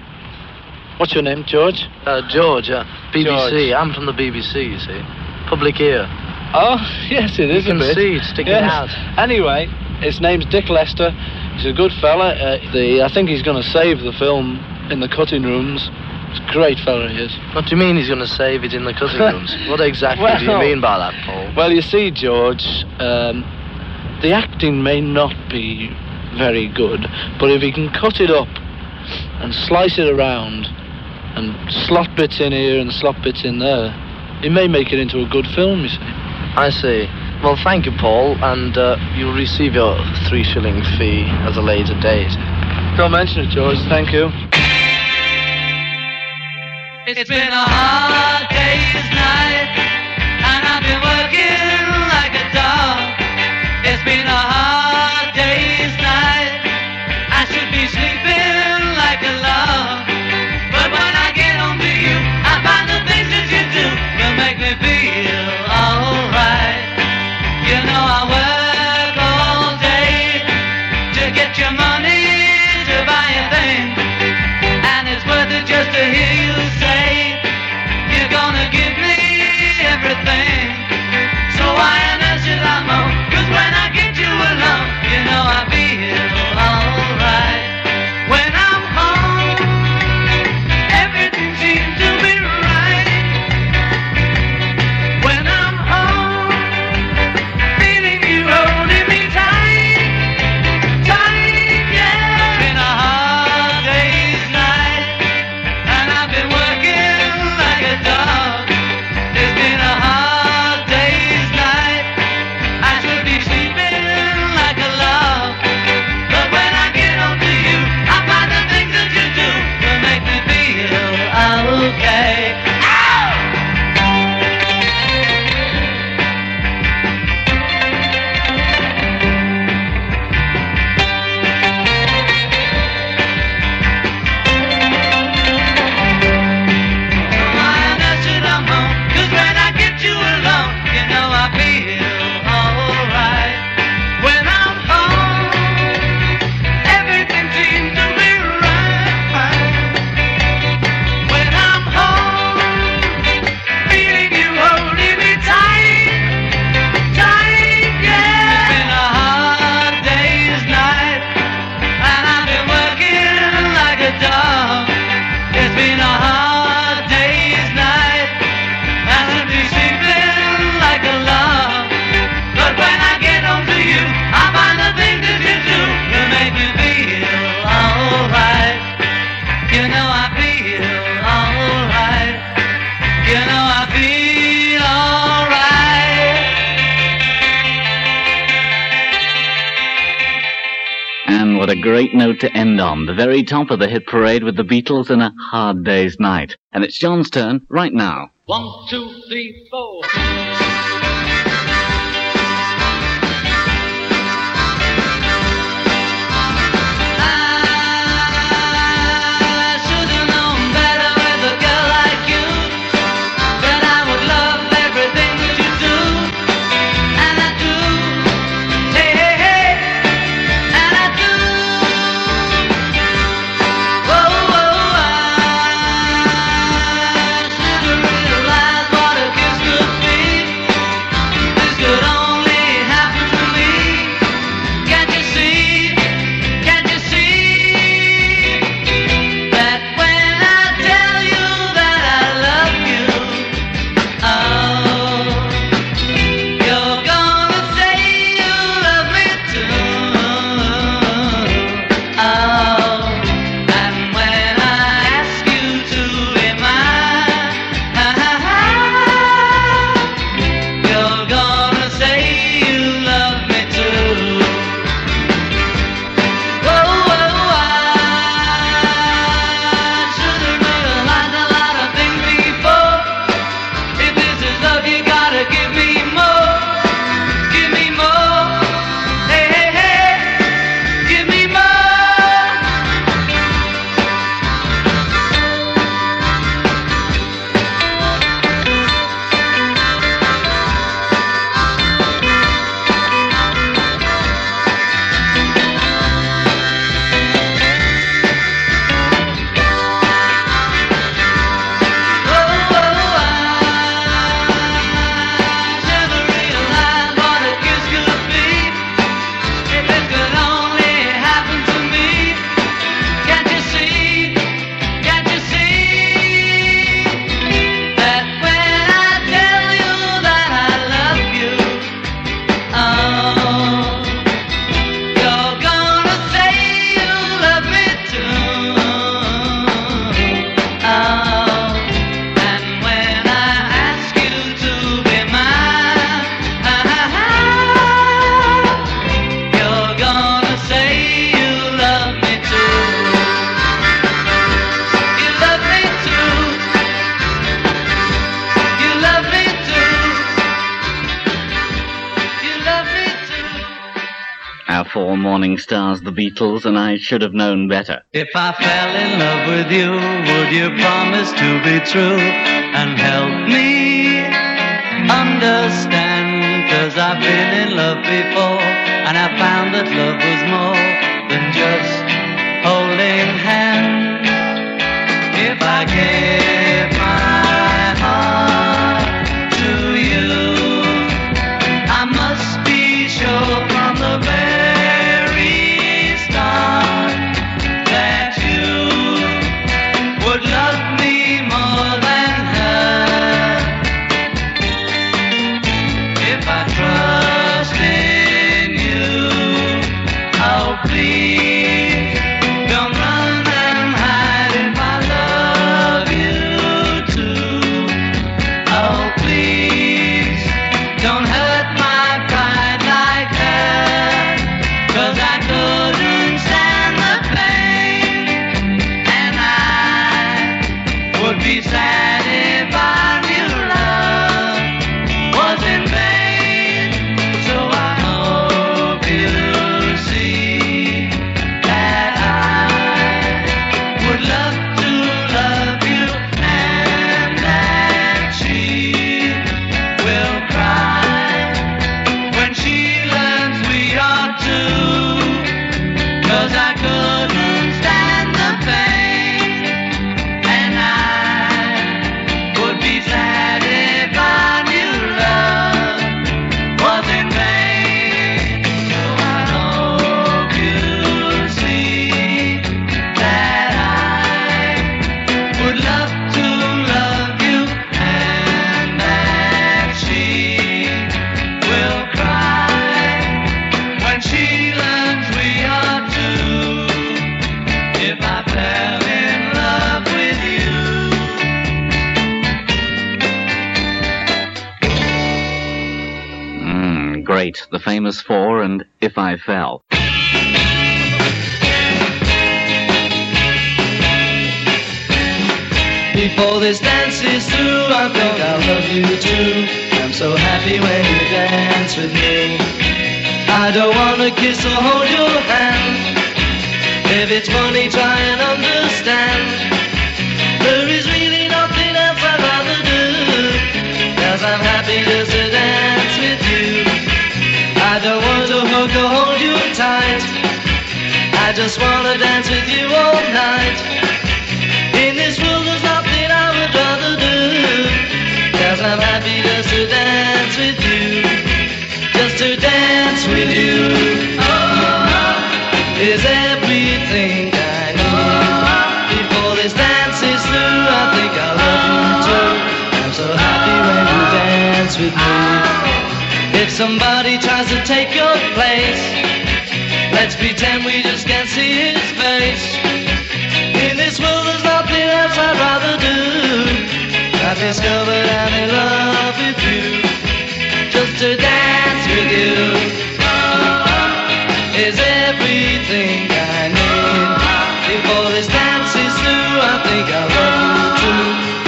what's your name, George?
Uh, George, uh, BBC.
George.
I'm from the BBC, you see. Public Ear.
Oh, yes, it is
You
a
can
bit.
see it sticking
yes.
out.
Anyway, his name's Dick Lester. He's a good fella. Uh, the, I think he's going to save the film in the cutting rooms. He's a great fella, he is.
What do you mean he's going to save it in the cutting rooms? what exactly do you mean by that, Paul?
Well, you see, George, um, the acting may not be very good, but if he can cut it up and slice it around and slot bits in here and slot bits in there, he may make it into a good film, you see.
I see. Well, thank you, Paul, and uh, you'll receive your three shilling fee at a later date.
Don't mention it, George. Thank you.
It's been a hard day's night, and I've been working like a dog. It's been a
में top of the hit parade with the Beatles in a hard day's night. And it's John's turn right now.
One, two, three, four.
Beatles, and I should have known better.
If I fell in love with you, would you promise to be true and help me understand? Cause I've been in love before and I found that love was more than just holding hands. If I gave
famous four and If I Fell.
Before this dance is through, I think I love you too. I'm so happy when you dance with me. I don't wanna kiss or hold your hand. If it's funny, try and understand. I just wanna dance with you all night. In this world there's nothing I would rather do. Cause I'm happy just to dance with you. Just to dance with you. Oh, Is everything with me. If somebody tries to take your place pretend we just can't see his face. In this world there's nothing else I'd rather do. I've discovered I'm in love with you. Just to dance with you. Is everything I need. Before this dance is through I think I love you too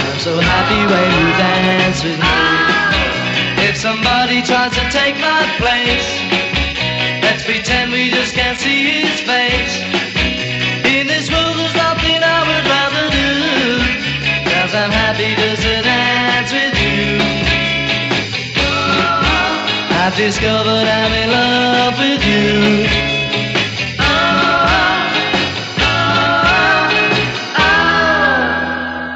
I'm so happy when you dance with me. If somebody tries to take my place pretend we just can't see his face. In this world there's nothing I would rather do Cause I'm happy just to dance with you. I've discovered I'm in love with you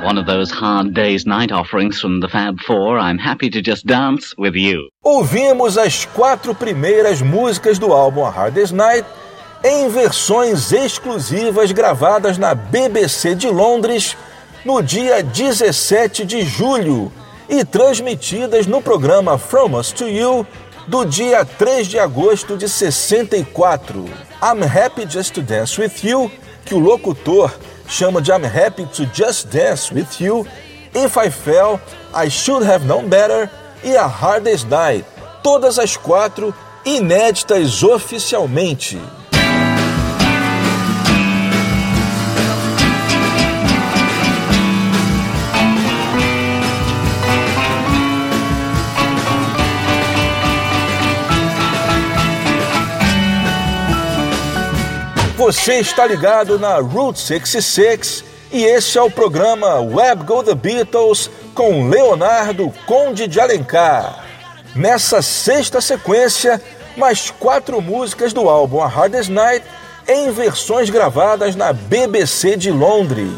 One of those hard day's night offerings from the Fab Four. I'm happy to just dance with you.
Ouvimos as quatro primeiras músicas do álbum A Hardest Night em versões exclusivas gravadas na BBC de Londres no dia 17 de julho e transmitidas no programa From Us to You do dia 3 de agosto de 64. I'm Happy Just to Dance With You, que o locutor chama de I'm Happy to Just Dance With You, If I Fell, I Should Have Known Better. E A Hardest Night, todas as quatro inéditas oficialmente. Você está ligado na Route 66 e esse é o programa Web Go The Beatles com Leonardo Conde de Alencar. Nessa sexta sequência, mais quatro músicas do álbum A Hardest Night em versões gravadas na BBC de Londres.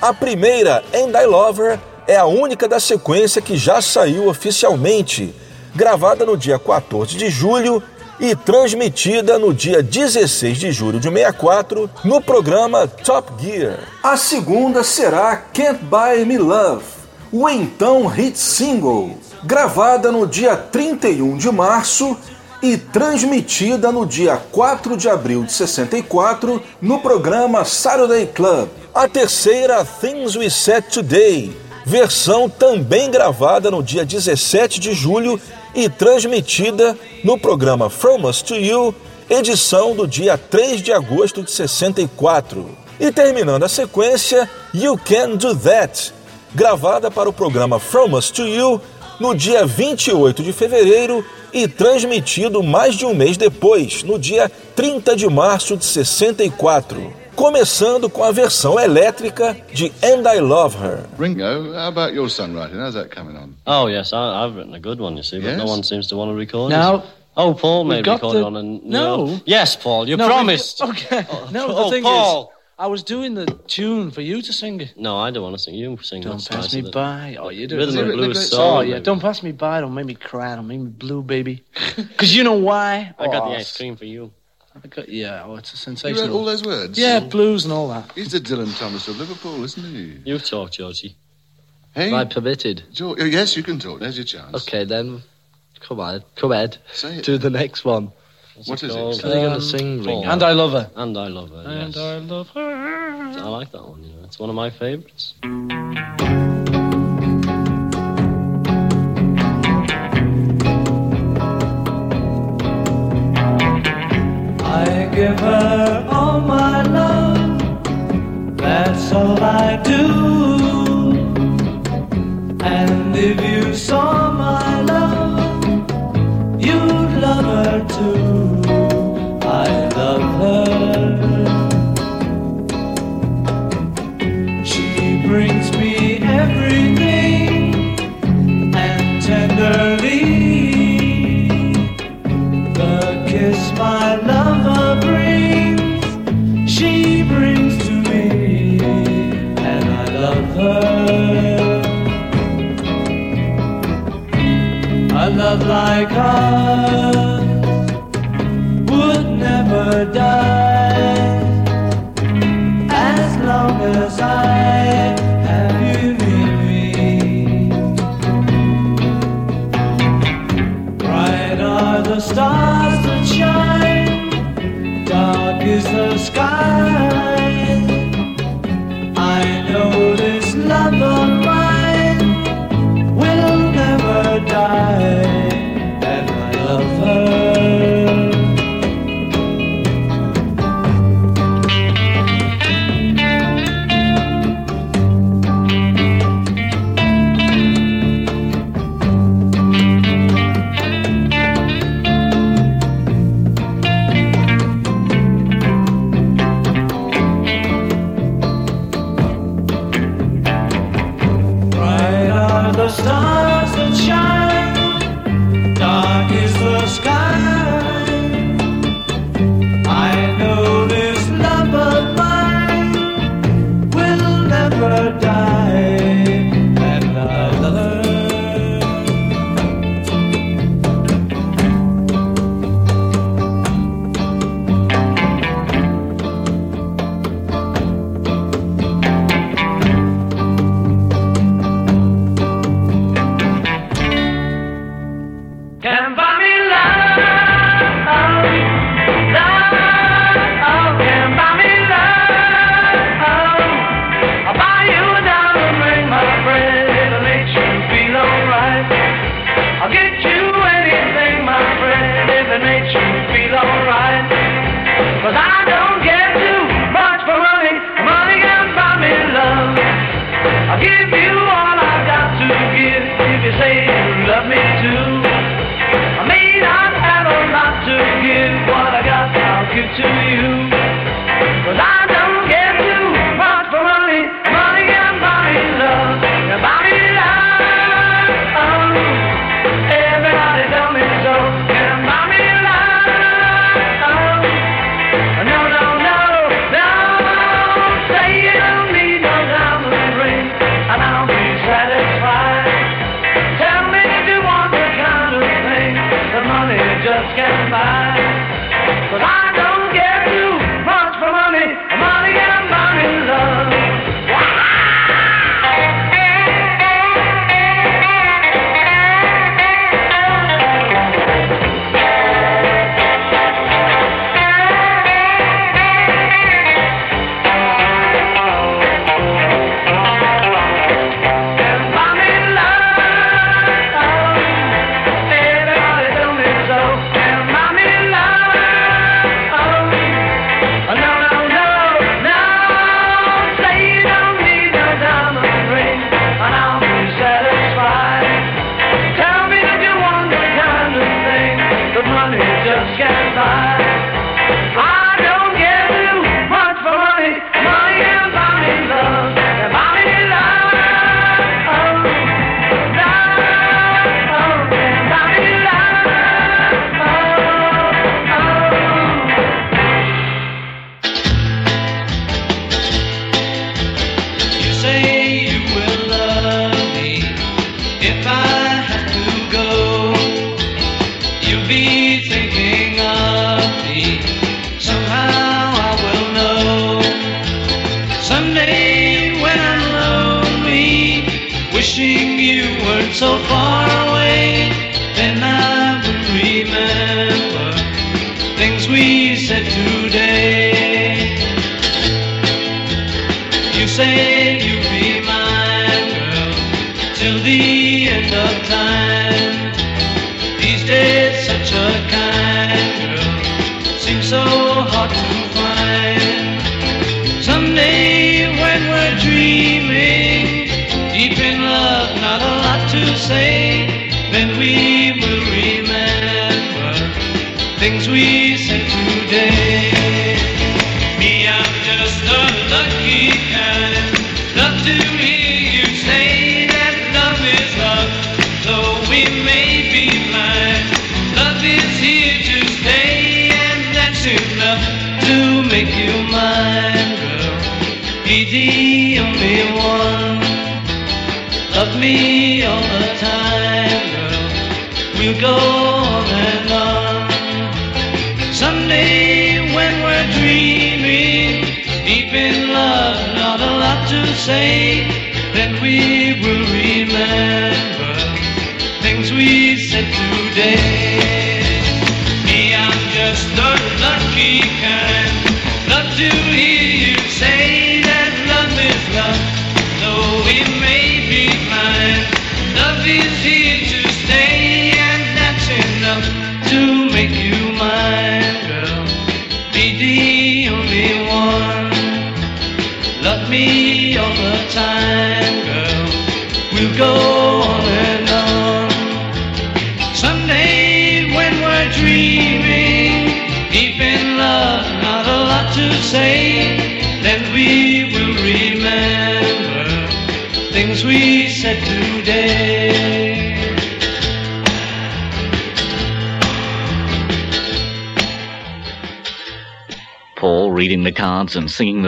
A primeira, And I Love Her, é a única da sequência que já saiu oficialmente, gravada no dia 14 de julho e transmitida no dia 16 de julho de 64 no programa Top Gear. A segunda será Can't Buy Me Love, o então hit single, gravada no dia 31 de março e transmitida no dia 4 de abril de 64 no programa Saturday Club. A terceira, Things We Said Today, versão também gravada no dia 17 de julho e transmitida no programa From Us to You, edição do dia 3 de agosto de 64. E terminando a sequência, You Can Do That, gravada para o programa From Us to You no dia 28 de fevereiro e transmitido mais de um mês depois, no dia 30 de março de 64. Começando com a versão elétrica de And I Love Her.
Ringo, how about your songwriting? How's that coming on?
Oh, yes, I, I've written a good one, you see, but no one seems to want to record
Now,
it. Oh, Paul
we've
made
got
record
the-
on and
No.
Yes, Paul, you
No,
promised.
we- Okay. Oh, no,
oh,
the thing
Paul.
is, I was doing the tune for you to sing it.
No, I don't want to sing. You sing.
Don't
That's
pass me
than-
by. Oh, you do.
Rhythm and blues
Oh,
song.
yeah.
maybe.
Don't pass me by. Don't make me cry. Don't make me blue, baby. Because you know why?
I got
Oh,
the ice cream for you.
I got, yeah. Oh, it's a
You
sensational.
wrote all those words?
Yeah, blues and all that.
He's the Dylan Thomas of Liverpool, isn't he?
You talk, Georgie.
Hey?
If I permitted.
George, oh, yes, you can talk. There's your chance.
Okay, then. Come on. Come ahead.
Say it.
Do the next one.
What is it?
called?
What
are you going
Um,
to sing,
Paul. And I love her.
And I love her,
And
yes.
I love her.
I like that one, you know. It's one of my favourites.
Give her all my love, that's all I do. And if you saw my like ours would never die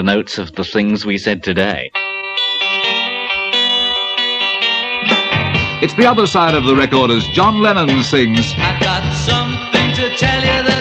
notes of the things we said today.
It's the other side of the record as John Lennon sings.
I've got something to tell you that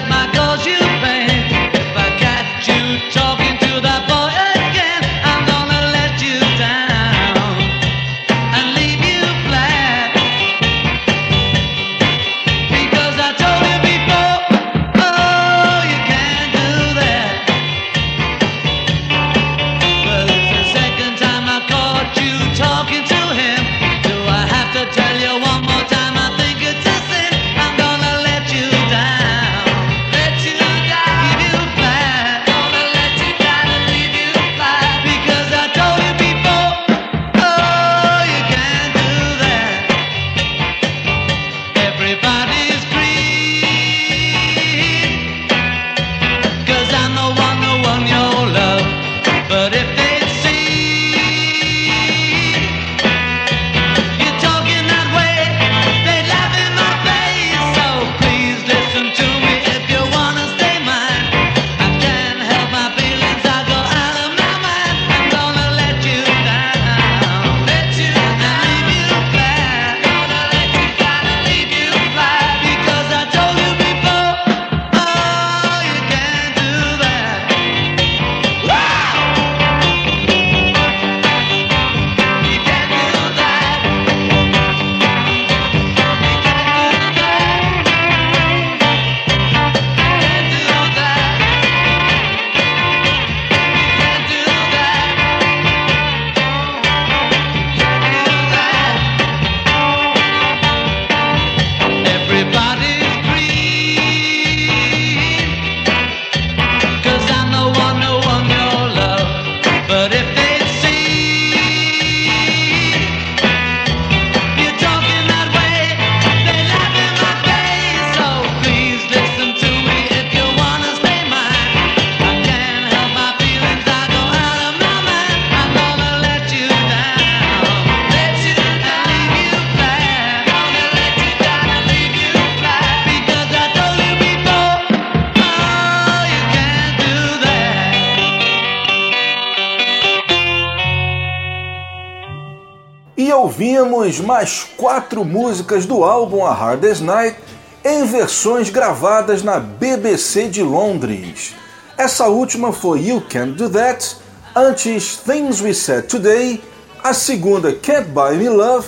ouvimos mais quatro músicas do álbum A Hardest Night em versões gravadas na BBC de Londres. Essa última foi You Can't Do That, antes Things We Said Today, a segunda Can't Buy Me Love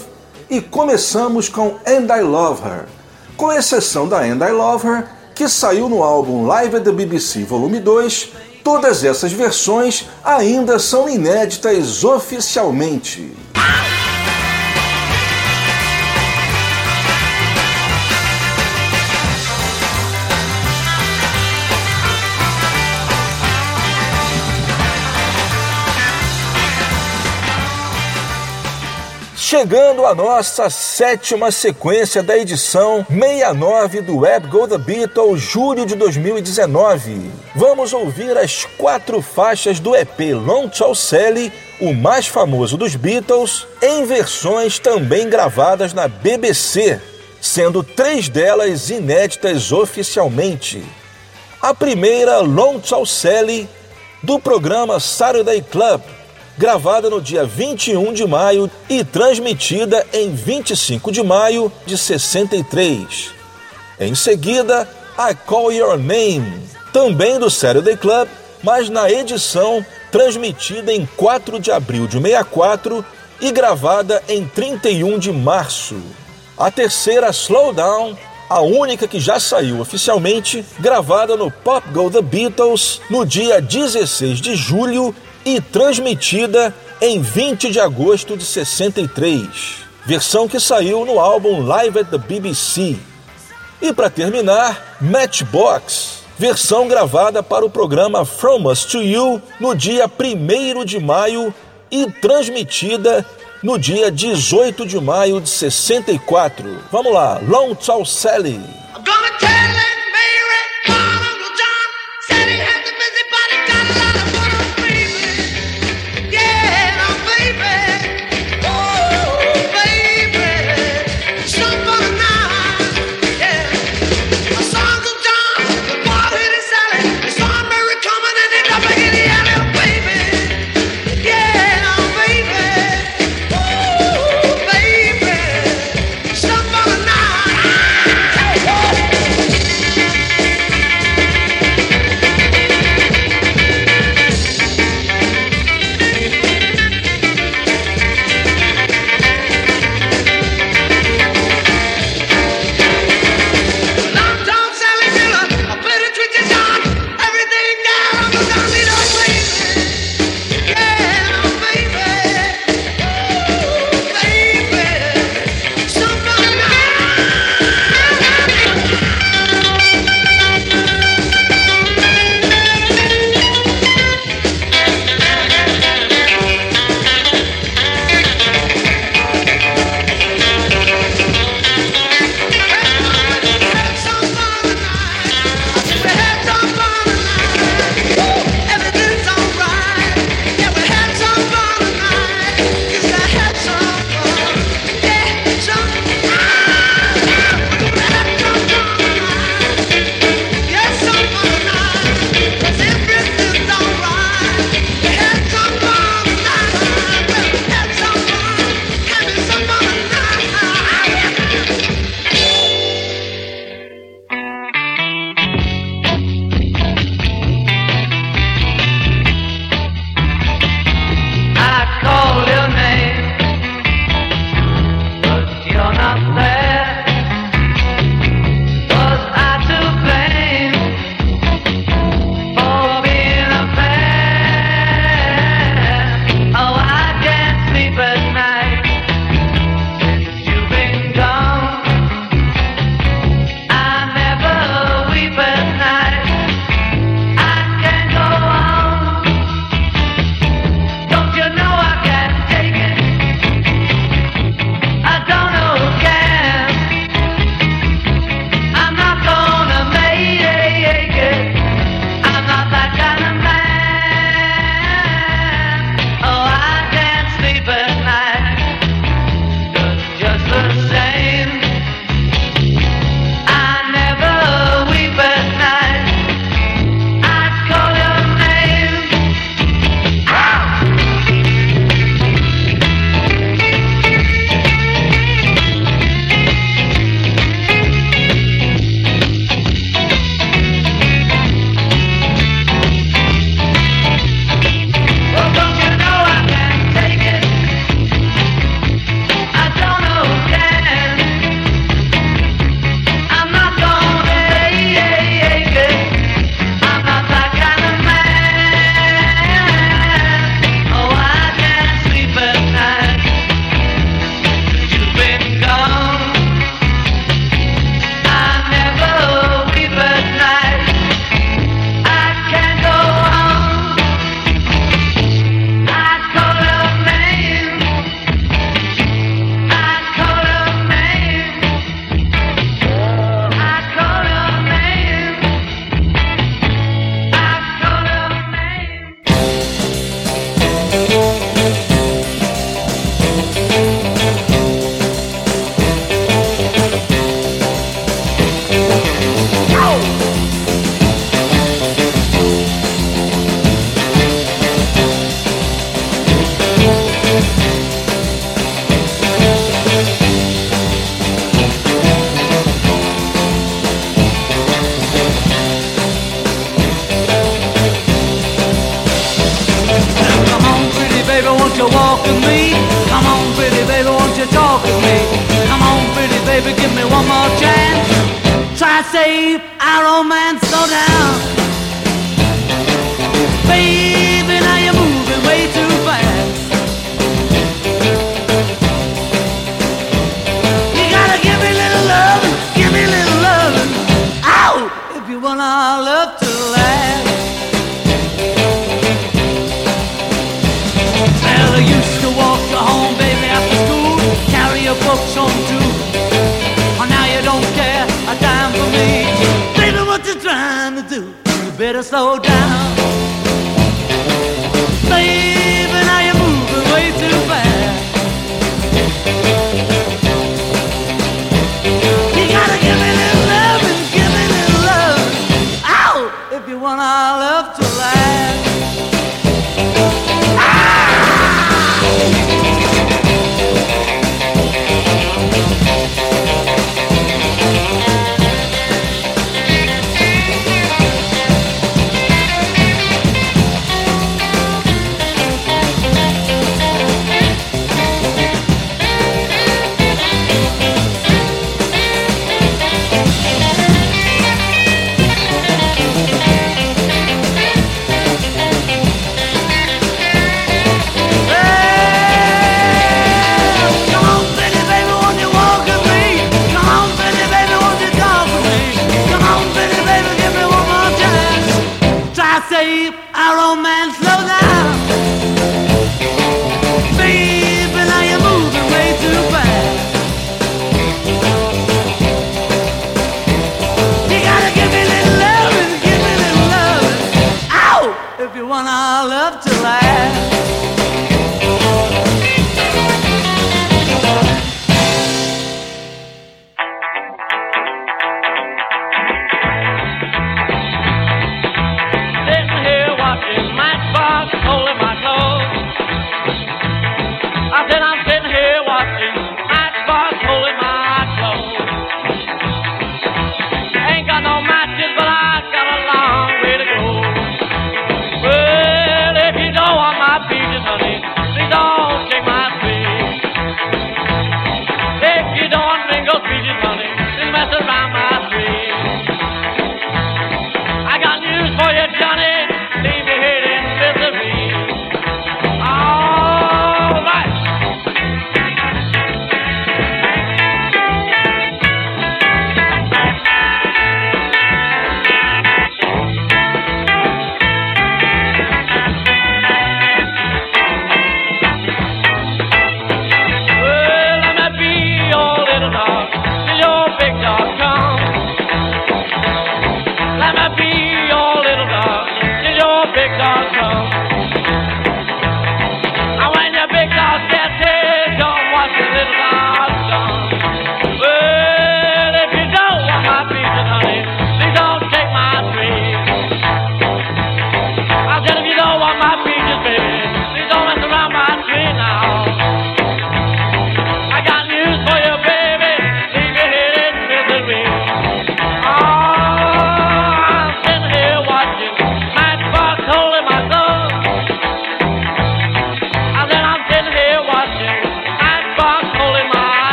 e começamos com And I Love Her. Com exceção da And I Love Her, que saiu no álbum Live at the BBC Volume 2, todas essas versões ainda são inéditas oficialmente. Chegando a nossa sétima sequência da edição 69 do Web Go The Beatles, julho de 2019. Vamos ouvir as quatro faixas do EP Long Tall Sally, o mais famoso dos Beatles, em versões também gravadas na BBC, sendo três delas inéditas oficialmente. A primeira, Long Tall Sally, do programa Saturday Club, gravada no dia 21 de maio e transmitida em 25 de maio de 63. Em seguida, I Call Your Name, também do Saturday Club, mas na edição transmitida em 4 de abril de 64 e gravada em 31 de março. A terceira, Slow Down, a única que já saiu oficialmente, gravada no Pop Go The Beatles no dia 16 de julho e transmitida em 20 de agosto de 63, versão que saiu no álbum Live at the BBC. E para terminar, Matchbox, versão gravada para o programa From Us to You no dia 1 de maio e transmitida no dia 18 de maio de 64. Vamos lá, Long Tall Sally.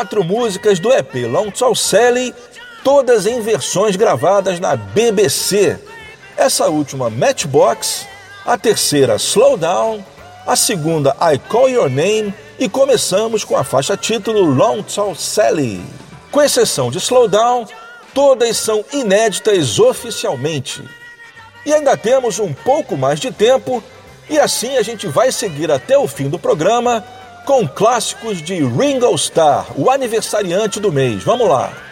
quatro músicas do EP Long Tall Sally, todas em versões gravadas na BBC. Essa última, Matchbox, a terceira, Slow Down, a segunda, I Call Your Name, e começamos com a faixa título Long Tall Sally. Com exceção de Slow Down, todas são inéditas oficialmente. E ainda temos um pouco mais de tempo, e assim a gente vai seguir até o fim do programa com clássicos de Ringo Starr, o aniversariante do mês. Vamos lá!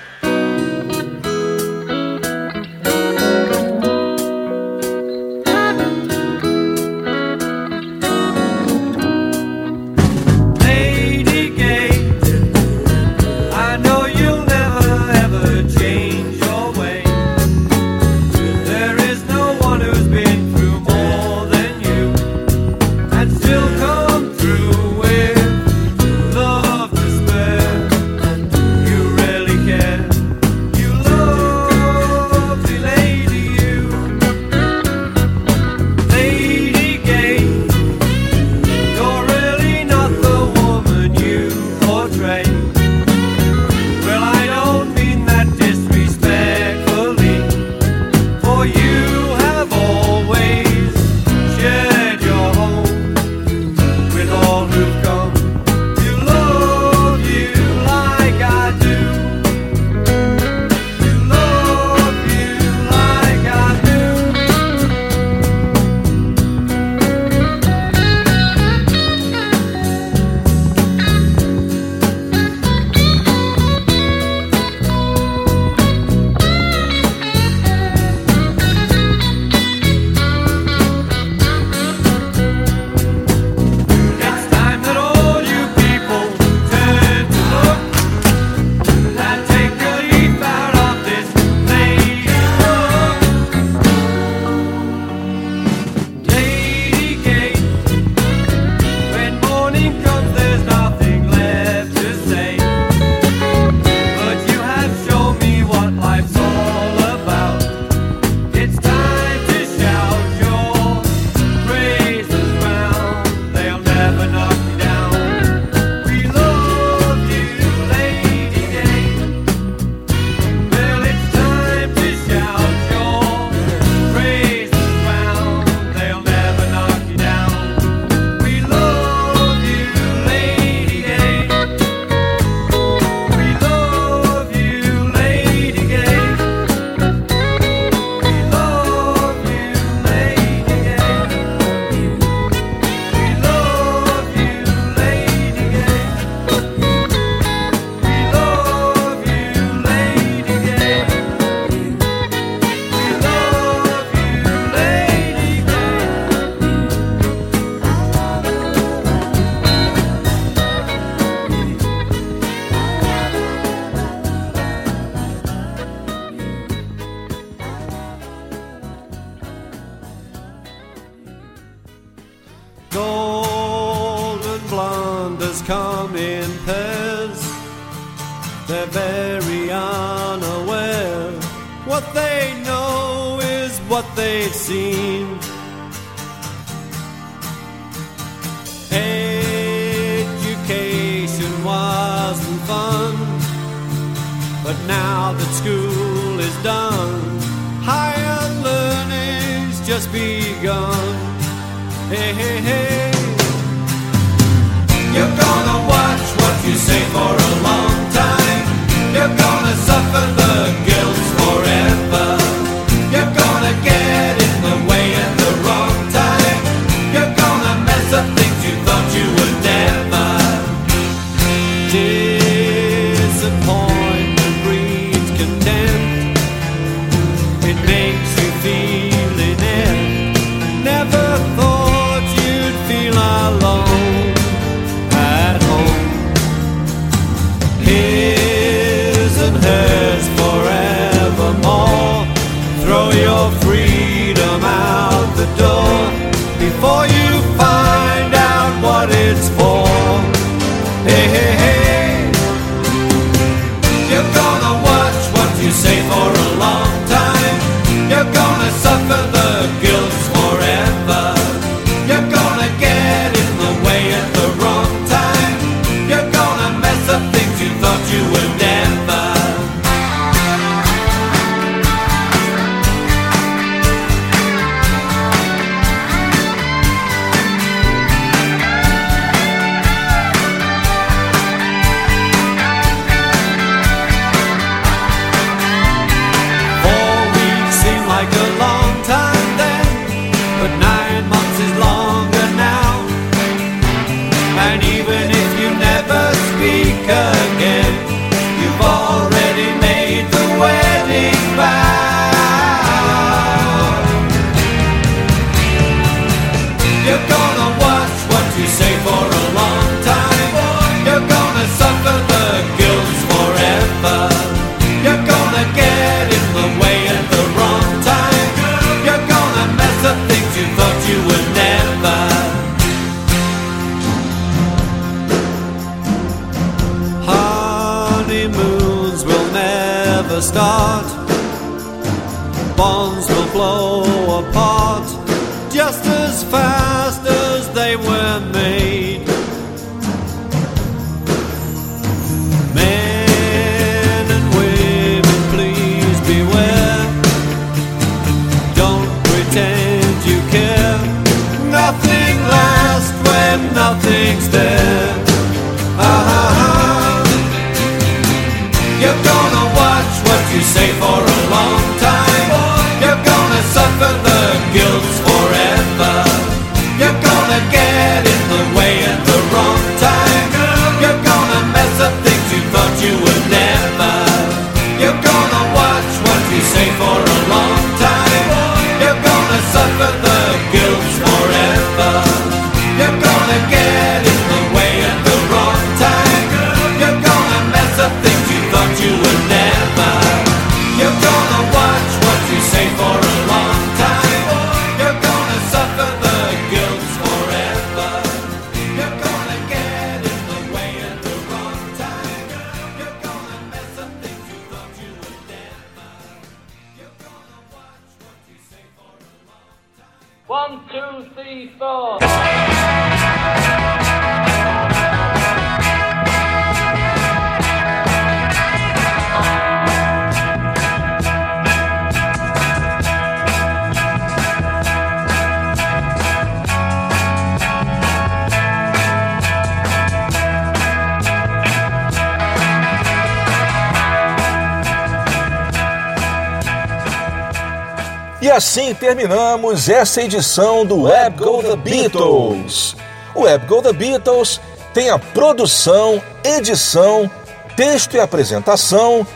começamos esta edição do Web Go The Beatles. O Web Go The Beatles tem a produção, edição, texto e apresentação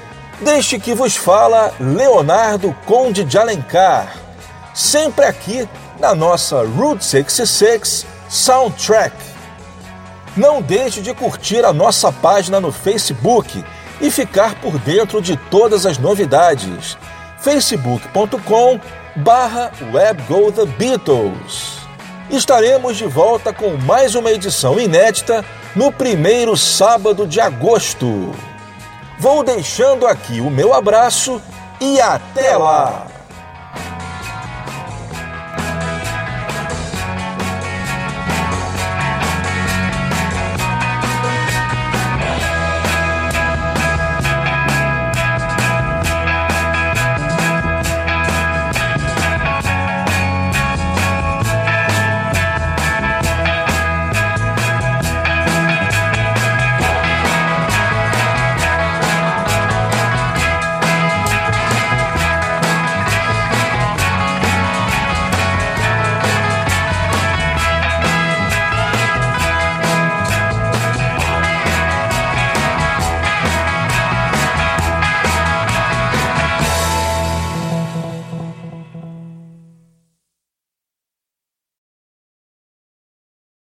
deste que vos fala Leonardo Conde de Alencar, sempre aqui na nossa Route 66 Soundtrack. Não deixe de curtir a nossa página no Facebook e ficar por dentro de todas as novidades. facebook.com barra Web Go The Beatles. Estaremos de volta com mais uma edição inédita no primeiro sábado de agosto. Vou deixando aqui o meu abraço e até lá!